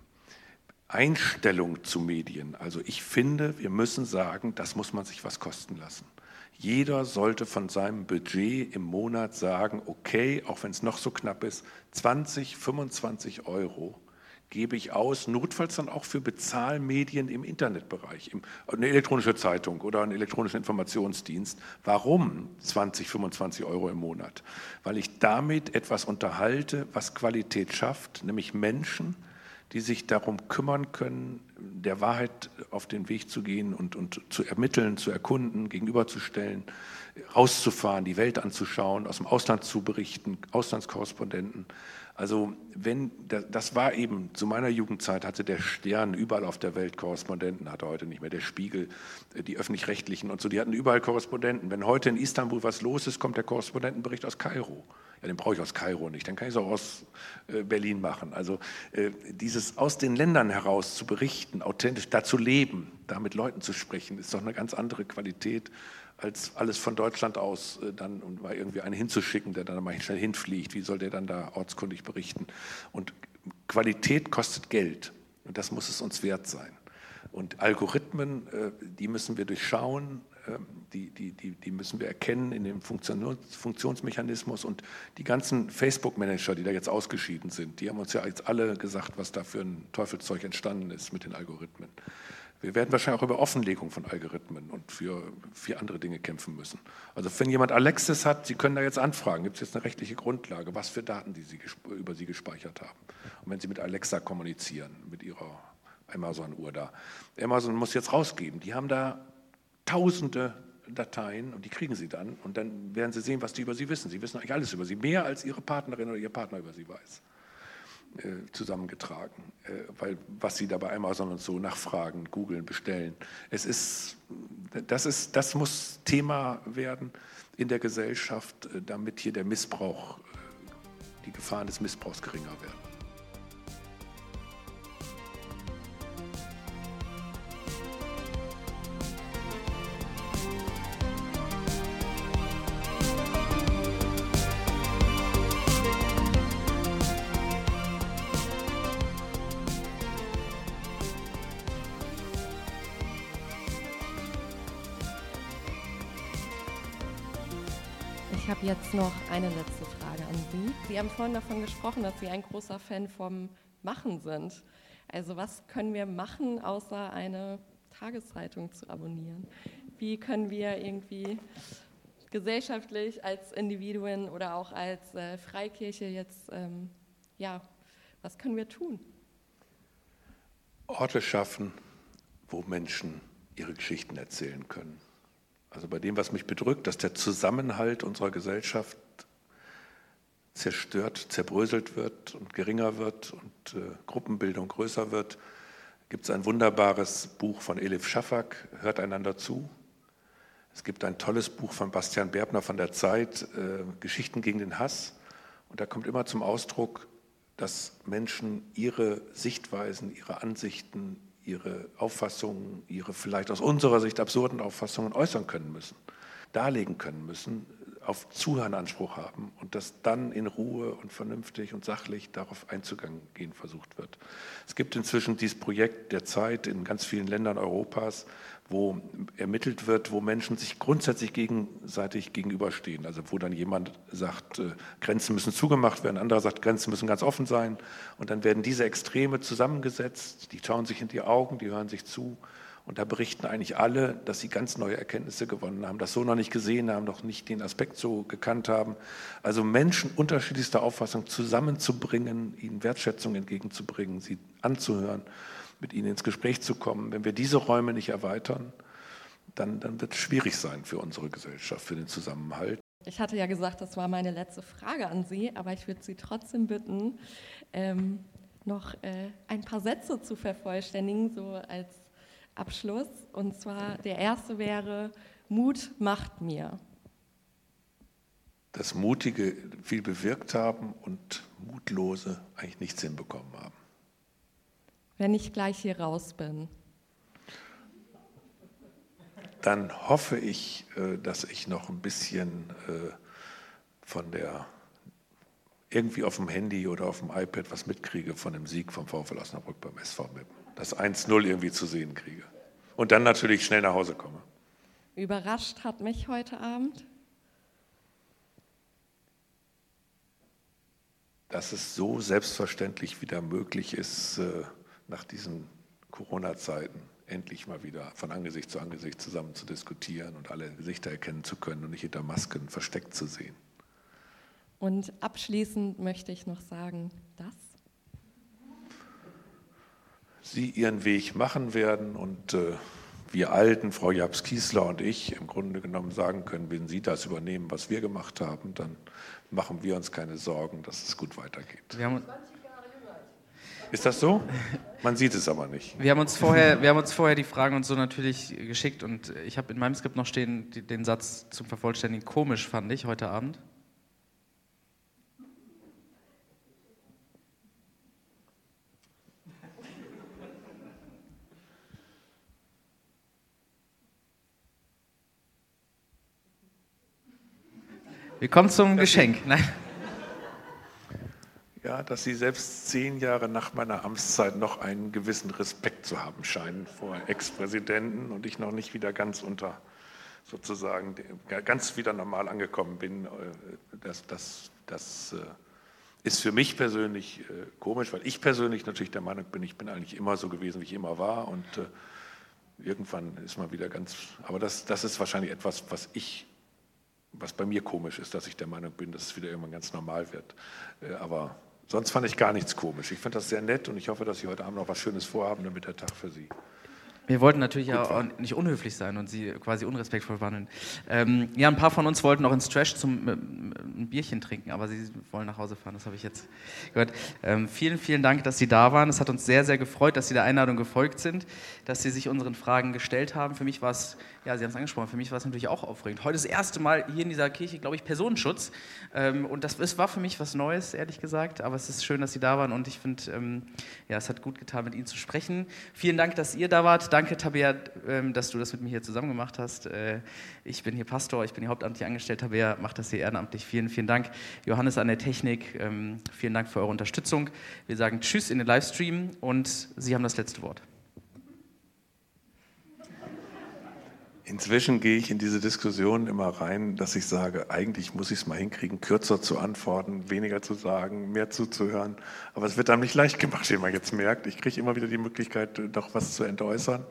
Einstellung zu Medien. Also ich finde, wir müssen sagen, das muss man sich was kosten lassen. Jeder sollte von seinem Budget im Monat sagen, okay, auch wenn es noch so knapp ist, 20, 25 Euro gebe ich aus, notfalls dann auch für Bezahlmedien im Internetbereich, eine elektronische Zeitung oder einen elektronischen Informationsdienst. Warum 20, 25 Euro im Monat? Weil ich damit etwas unterhalte, was Qualität schafft, nämlich Menschen, die sich darum kümmern können, der Wahrheit auf den Weg zu gehen und, und zu ermitteln, zu erkunden, gegenüberzustellen, rauszufahren, die Welt anzuschauen, aus dem Ausland zu berichten, Auslandskorrespondenten. Also wenn, das war eben, zu meiner Jugendzeit hatte der Stern überall auf der Welt Korrespondenten, hat er heute nicht mehr, der Spiegel, äh, die Öffentlich-Rechtlichen und so, die hatten überall Korrespondenten. Wenn heute in Istanbul was los ist, kommt der Korrespondentenbericht aus Kairo. Ja, den brauche ich aus Kairo nicht, dann kann ich es auch aus äh, Berlin machen. Also äh, dieses aus den Ländern heraus zu berichten, authentisch da zu leben, da mit Leuten zu sprechen, ist doch eine ganz andere Qualität, als alles von Deutschland aus äh, dann und mal irgendwie einen hinzuschicken, der dann mal schnell hinfliegt. Wie soll der dann da ortskundig berichten? Und Qualität kostet Geld und das muss es uns wert sein. Und Algorithmen, die müssen wir durchschauen, ähm, die, die, die, die müssen wir erkennen in dem Funktionsmechanismus. Und die ganzen Facebook-Manager, die da jetzt ausgeschieden sind, die haben uns ja jetzt alle gesagt, was da für ein Teufelszeug entstanden ist mit den Algorithmen. Wir werden wahrscheinlich auch über Offenlegung von Algorithmen und für, für andere Dinge kämpfen müssen. Also wenn jemand Alexis hat, Sie können da jetzt anfragen, gibt es jetzt eine rechtliche Grundlage, was für Daten die Sie über Sie gespeichert haben. Und wenn Sie mit Alexa kommunizieren, mit Ihrer Amazon-Uhr da. Amazon muss jetzt rausgeben, die haben da tausende Dateien und die kriegen sie dann und dann werden sie sehen, was die über sie wissen. Sie wissen eigentlich alles über sie, mehr als ihre Partnerin oder ihr Partner über sie weiß, zusammengetragen, äh, weil was sie da bei Amazon so nachfragen, googeln, bestellen. Es ist, das, ist, das muss Thema werden in der Gesellschaft, äh, damit hier der Missbrauch, äh, die Gefahren des Missbrauchs geringer werden. Jetzt noch eine letzte Frage an Sie. Sie haben vorhin davon gesprochen, dass Sie ein großer Fan vom Machen sind. Also was können wir machen, außer eine Tageszeitung zu abonnieren? Wie können wir irgendwie gesellschaftlich als Individuen oder auch als äh, Freikirche jetzt, ähm, ja, was können wir tun? Orte schaffen, wo Menschen ihre Geschichten erzählen können. Also bei dem, was mich bedrückt, dass der Zusammenhalt unserer Gesellschaft zerstört, zerbröselt wird und geringer wird und äh, Gruppenbildung größer wird, gibt es ein wunderbares Buch von Elif Schafak, Hört einander zu. Es gibt ein tolles Buch von Bastian Berbner von der Zeit, äh, Geschichten gegen den Hass. Und da kommt immer zum Ausdruck, dass Menschen ihre Sichtweisen, ihre Ansichten, ihre Auffassungen, ihre vielleicht aus unserer Sicht absurden Auffassungen äußern können müssen, darlegen können müssen, auf Zuhören Anspruch haben und dass dann in Ruhe und vernünftig und sachlich darauf einzugehen versucht wird. Es gibt inzwischen dieses Projekt der Zeit in ganz vielen Ländern Europas, wo ermittelt wird, wo Menschen sich grundsätzlich gegenseitig gegenüberstehen. Also wo dann jemand sagt, äh, Grenzen müssen zugemacht werden, anderer sagt, Grenzen müssen ganz offen sein. Und dann werden diese Extreme zusammengesetzt, die schauen sich in die Augen, die hören sich zu. Und da berichten eigentlich alle, dass sie ganz neue Erkenntnisse gewonnen haben, das so noch nicht gesehen haben, noch nicht den Aspekt so gekannt haben. Also Menschen unterschiedlichster Auffassung zusammenzubringen, ihnen Wertschätzung entgegenzubringen, sie anzuhören mit ihnen ins Gespräch zu kommen. Wenn wir diese Räume nicht erweitern, dann, dann wird es schwierig sein für unsere Gesellschaft, für den Zusammenhalt. Ich hatte ja gesagt, das war meine letzte Frage an Sie, aber ich würde Sie trotzdem bitten, ähm, noch äh, ein paar Sätze zu vervollständigen, so als Abschluss. Und zwar der erste wäre, Mut macht mir. Dass Mutige viel bewirkt haben und Mutlose eigentlich nichts hinbekommen haben wenn ich gleich hier raus bin? Dann hoffe ich, äh, dass ich noch ein bisschen äh, von der irgendwie auf dem Handy oder auf dem iPad was mitkriege von dem Sieg vom VfL Osnabrück beim SV Meppen. Das 1-0 irgendwie zu sehen kriege. Und dann natürlich schnell nach Hause komme. Überrascht hat mich heute Abend. Dass es so selbstverständlich wieder möglich ist, äh, nach diesen Corona-Zeiten endlich mal wieder von Angesicht zu Angesicht zusammen zu diskutieren und alle Gesichter erkennen zu können und nicht hinter Masken versteckt zu sehen. Und abschließend möchte ich noch sagen, dass Sie Ihren Weg machen werden und äh, wir Alten, Frau Jabs-Kiesler und ich, im Grunde genommen sagen können, wenn Sie das übernehmen, was wir gemacht haben, dann machen wir uns keine Sorgen, dass es gut weitergeht. Ist das so? Man sieht es aber nicht. Wir haben uns vorher, wir haben uns vorher die Fragen und so natürlich geschickt und ich habe in meinem Skript noch stehen den Satz zum Vervollständigen. Komisch fand ich heute Abend. Wir kommen zum Geschenk. Nein ja, dass Sie selbst zehn Jahre nach meiner Amtszeit noch einen gewissen Respekt zu haben scheinen vor Ex-Präsidenten und ich noch nicht wieder ganz unter sozusagen ganz wieder normal angekommen bin. Äh, das, das, das äh, ist für mich persönlich äh, komisch, weil ich persönlich natürlich der Meinung bin, ich bin eigentlich immer so gewesen, wie ich immer war und irgendwann ist man wieder ganz, aber das, das ist wahrscheinlich etwas, was ich was bei mir komisch ist, dass ich der Meinung bin, dass es wieder irgendwann ganz normal wird. Aber Sonst fand ich gar nichts komisch. Ich finde das sehr nett und ich hoffe, dass Sie heute Abend noch was Schönes vorhaben, damit der Tag für Sie wir wollten natürlich auch nicht unhöflich sein und sie quasi unrespektvoll behandeln. Ähm, ja, ein paar von uns wollten auch ins Trash zum äh, ein Bierchen trinken, aber sie wollen nach Hause fahren, das habe ich jetzt gehört. Ähm, vielen, vielen Dank, dass Sie da waren. Es hat uns sehr, sehr gefreut, dass Sie der Einladung gefolgt sind, dass Sie sich unseren Fragen gestellt haben. Für mich war es, ja, Sie haben es angesprochen, für mich war es natürlich auch aufregend. Heute das erste Mal hier in dieser Kirche, glaube ich, Personenschutz. Ähm, und das ist, war für mich was Neues, ehrlich gesagt. Aber es ist schön, dass Sie da waren und ich finde, ähm, ja, es hat gut getan, mit Ihnen zu sprechen. Vielen Dank, dass ihr da wart. Danke, Tabea, ähm, dass du das mit mir hier zusammen gemacht hast. Äh, ich bin hier Pastor, ich bin hier hauptamtlich angestellt. Tabea macht das hier ehrenamtlich. Vielen, vielen Dank. Johannes an der Technik, vielen Dank für eure Unterstützung. Wir sagen Tschüss in den Livestream und Sie haben das letzte Wort. Inzwischen gehe ich in diese Diskussion immer rein, dass ich sage, eigentlich muss ich es mal hinkriegen, kürzer zu antworten, weniger zu sagen, mehr zuzuhören. Aber es wird einem nicht leicht gemacht, wie man jetzt merkt. Ich kriege immer wieder die Möglichkeit, noch was zu entäußern.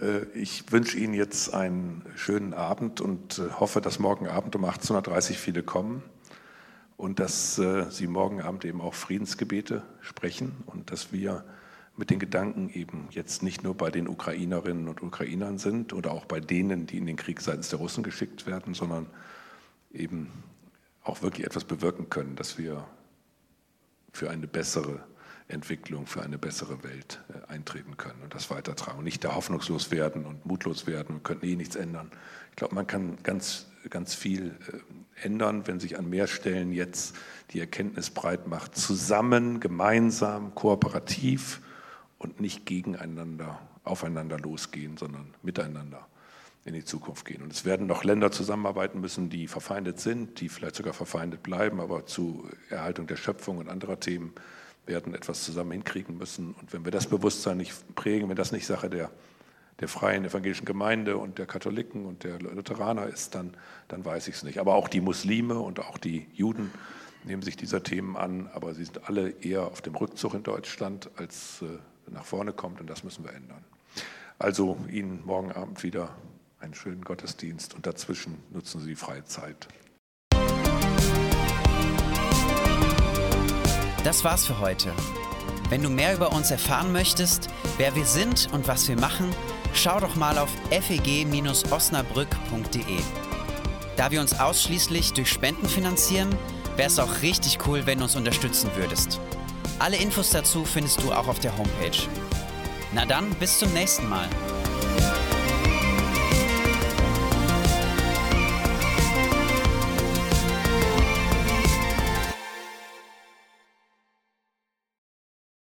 Äh, ich wünsche Ihnen jetzt einen schönen Abend und äh, hoffe, dass morgen Abend um 18.30 Uhr viele kommen und dass äh, Sie morgen Abend eben auch Friedensgebete sprechen und dass wir mit den Gedanken eben jetzt nicht nur bei den Ukrainerinnen und Ukrainern sind oder auch bei denen, die in den Krieg seitens der Russen geschickt werden, sondern eben auch wirklich etwas bewirken können, dass wir für eine bessere Entwicklung, für eine bessere Welt äh, eintreten können und das weitertragen nicht da hoffnungslos werden und mutlos werden und könnten eh nichts ändern. Ich glaube, man kann ganz, ganz viel äh, ändern, wenn sich an mehr Stellen jetzt die Erkenntnis breit macht, zusammen, gemeinsam, kooperativ und nicht gegeneinander, aufeinander losgehen, sondern miteinander in die Zukunft gehen. Und es werden noch Länder zusammenarbeiten müssen, die verfeindet sind, die vielleicht sogar verfeindet bleiben, aber zu Erhaltung der Schöpfung und anderer Themen werden etwas zusammen hinkriegen müssen. Und wenn wir das Bewusstsein nicht prägen, wenn das nicht Sache der, der freien evangelischen Gemeinde und der Katholiken und der Lutheraner ist, dann, dann weiß ich es nicht. Aber auch die Muslime und auch die Juden nehmen sich dieser Themen an, aber sie sind alle eher auf dem Rückzug in Deutschland als äh, nach vorne kommt und das müssen wir ändern. Also Ihnen morgen Abend wieder einen schönen Gottesdienst und dazwischen nutzen Sie die freie Zeit. Das war's für heute. Wenn du mehr über uns erfahren möchtest, wer wir sind und was wir machen, schau doch mal auf feg-osnabrück.de. Da wir uns ausschließlich durch Spenden finanzieren, wäre es auch richtig cool, wenn du uns unterstützen würdest. Alle Infos dazu findest du auch auf der Homepage. Na dann, bis zum nächsten Mal.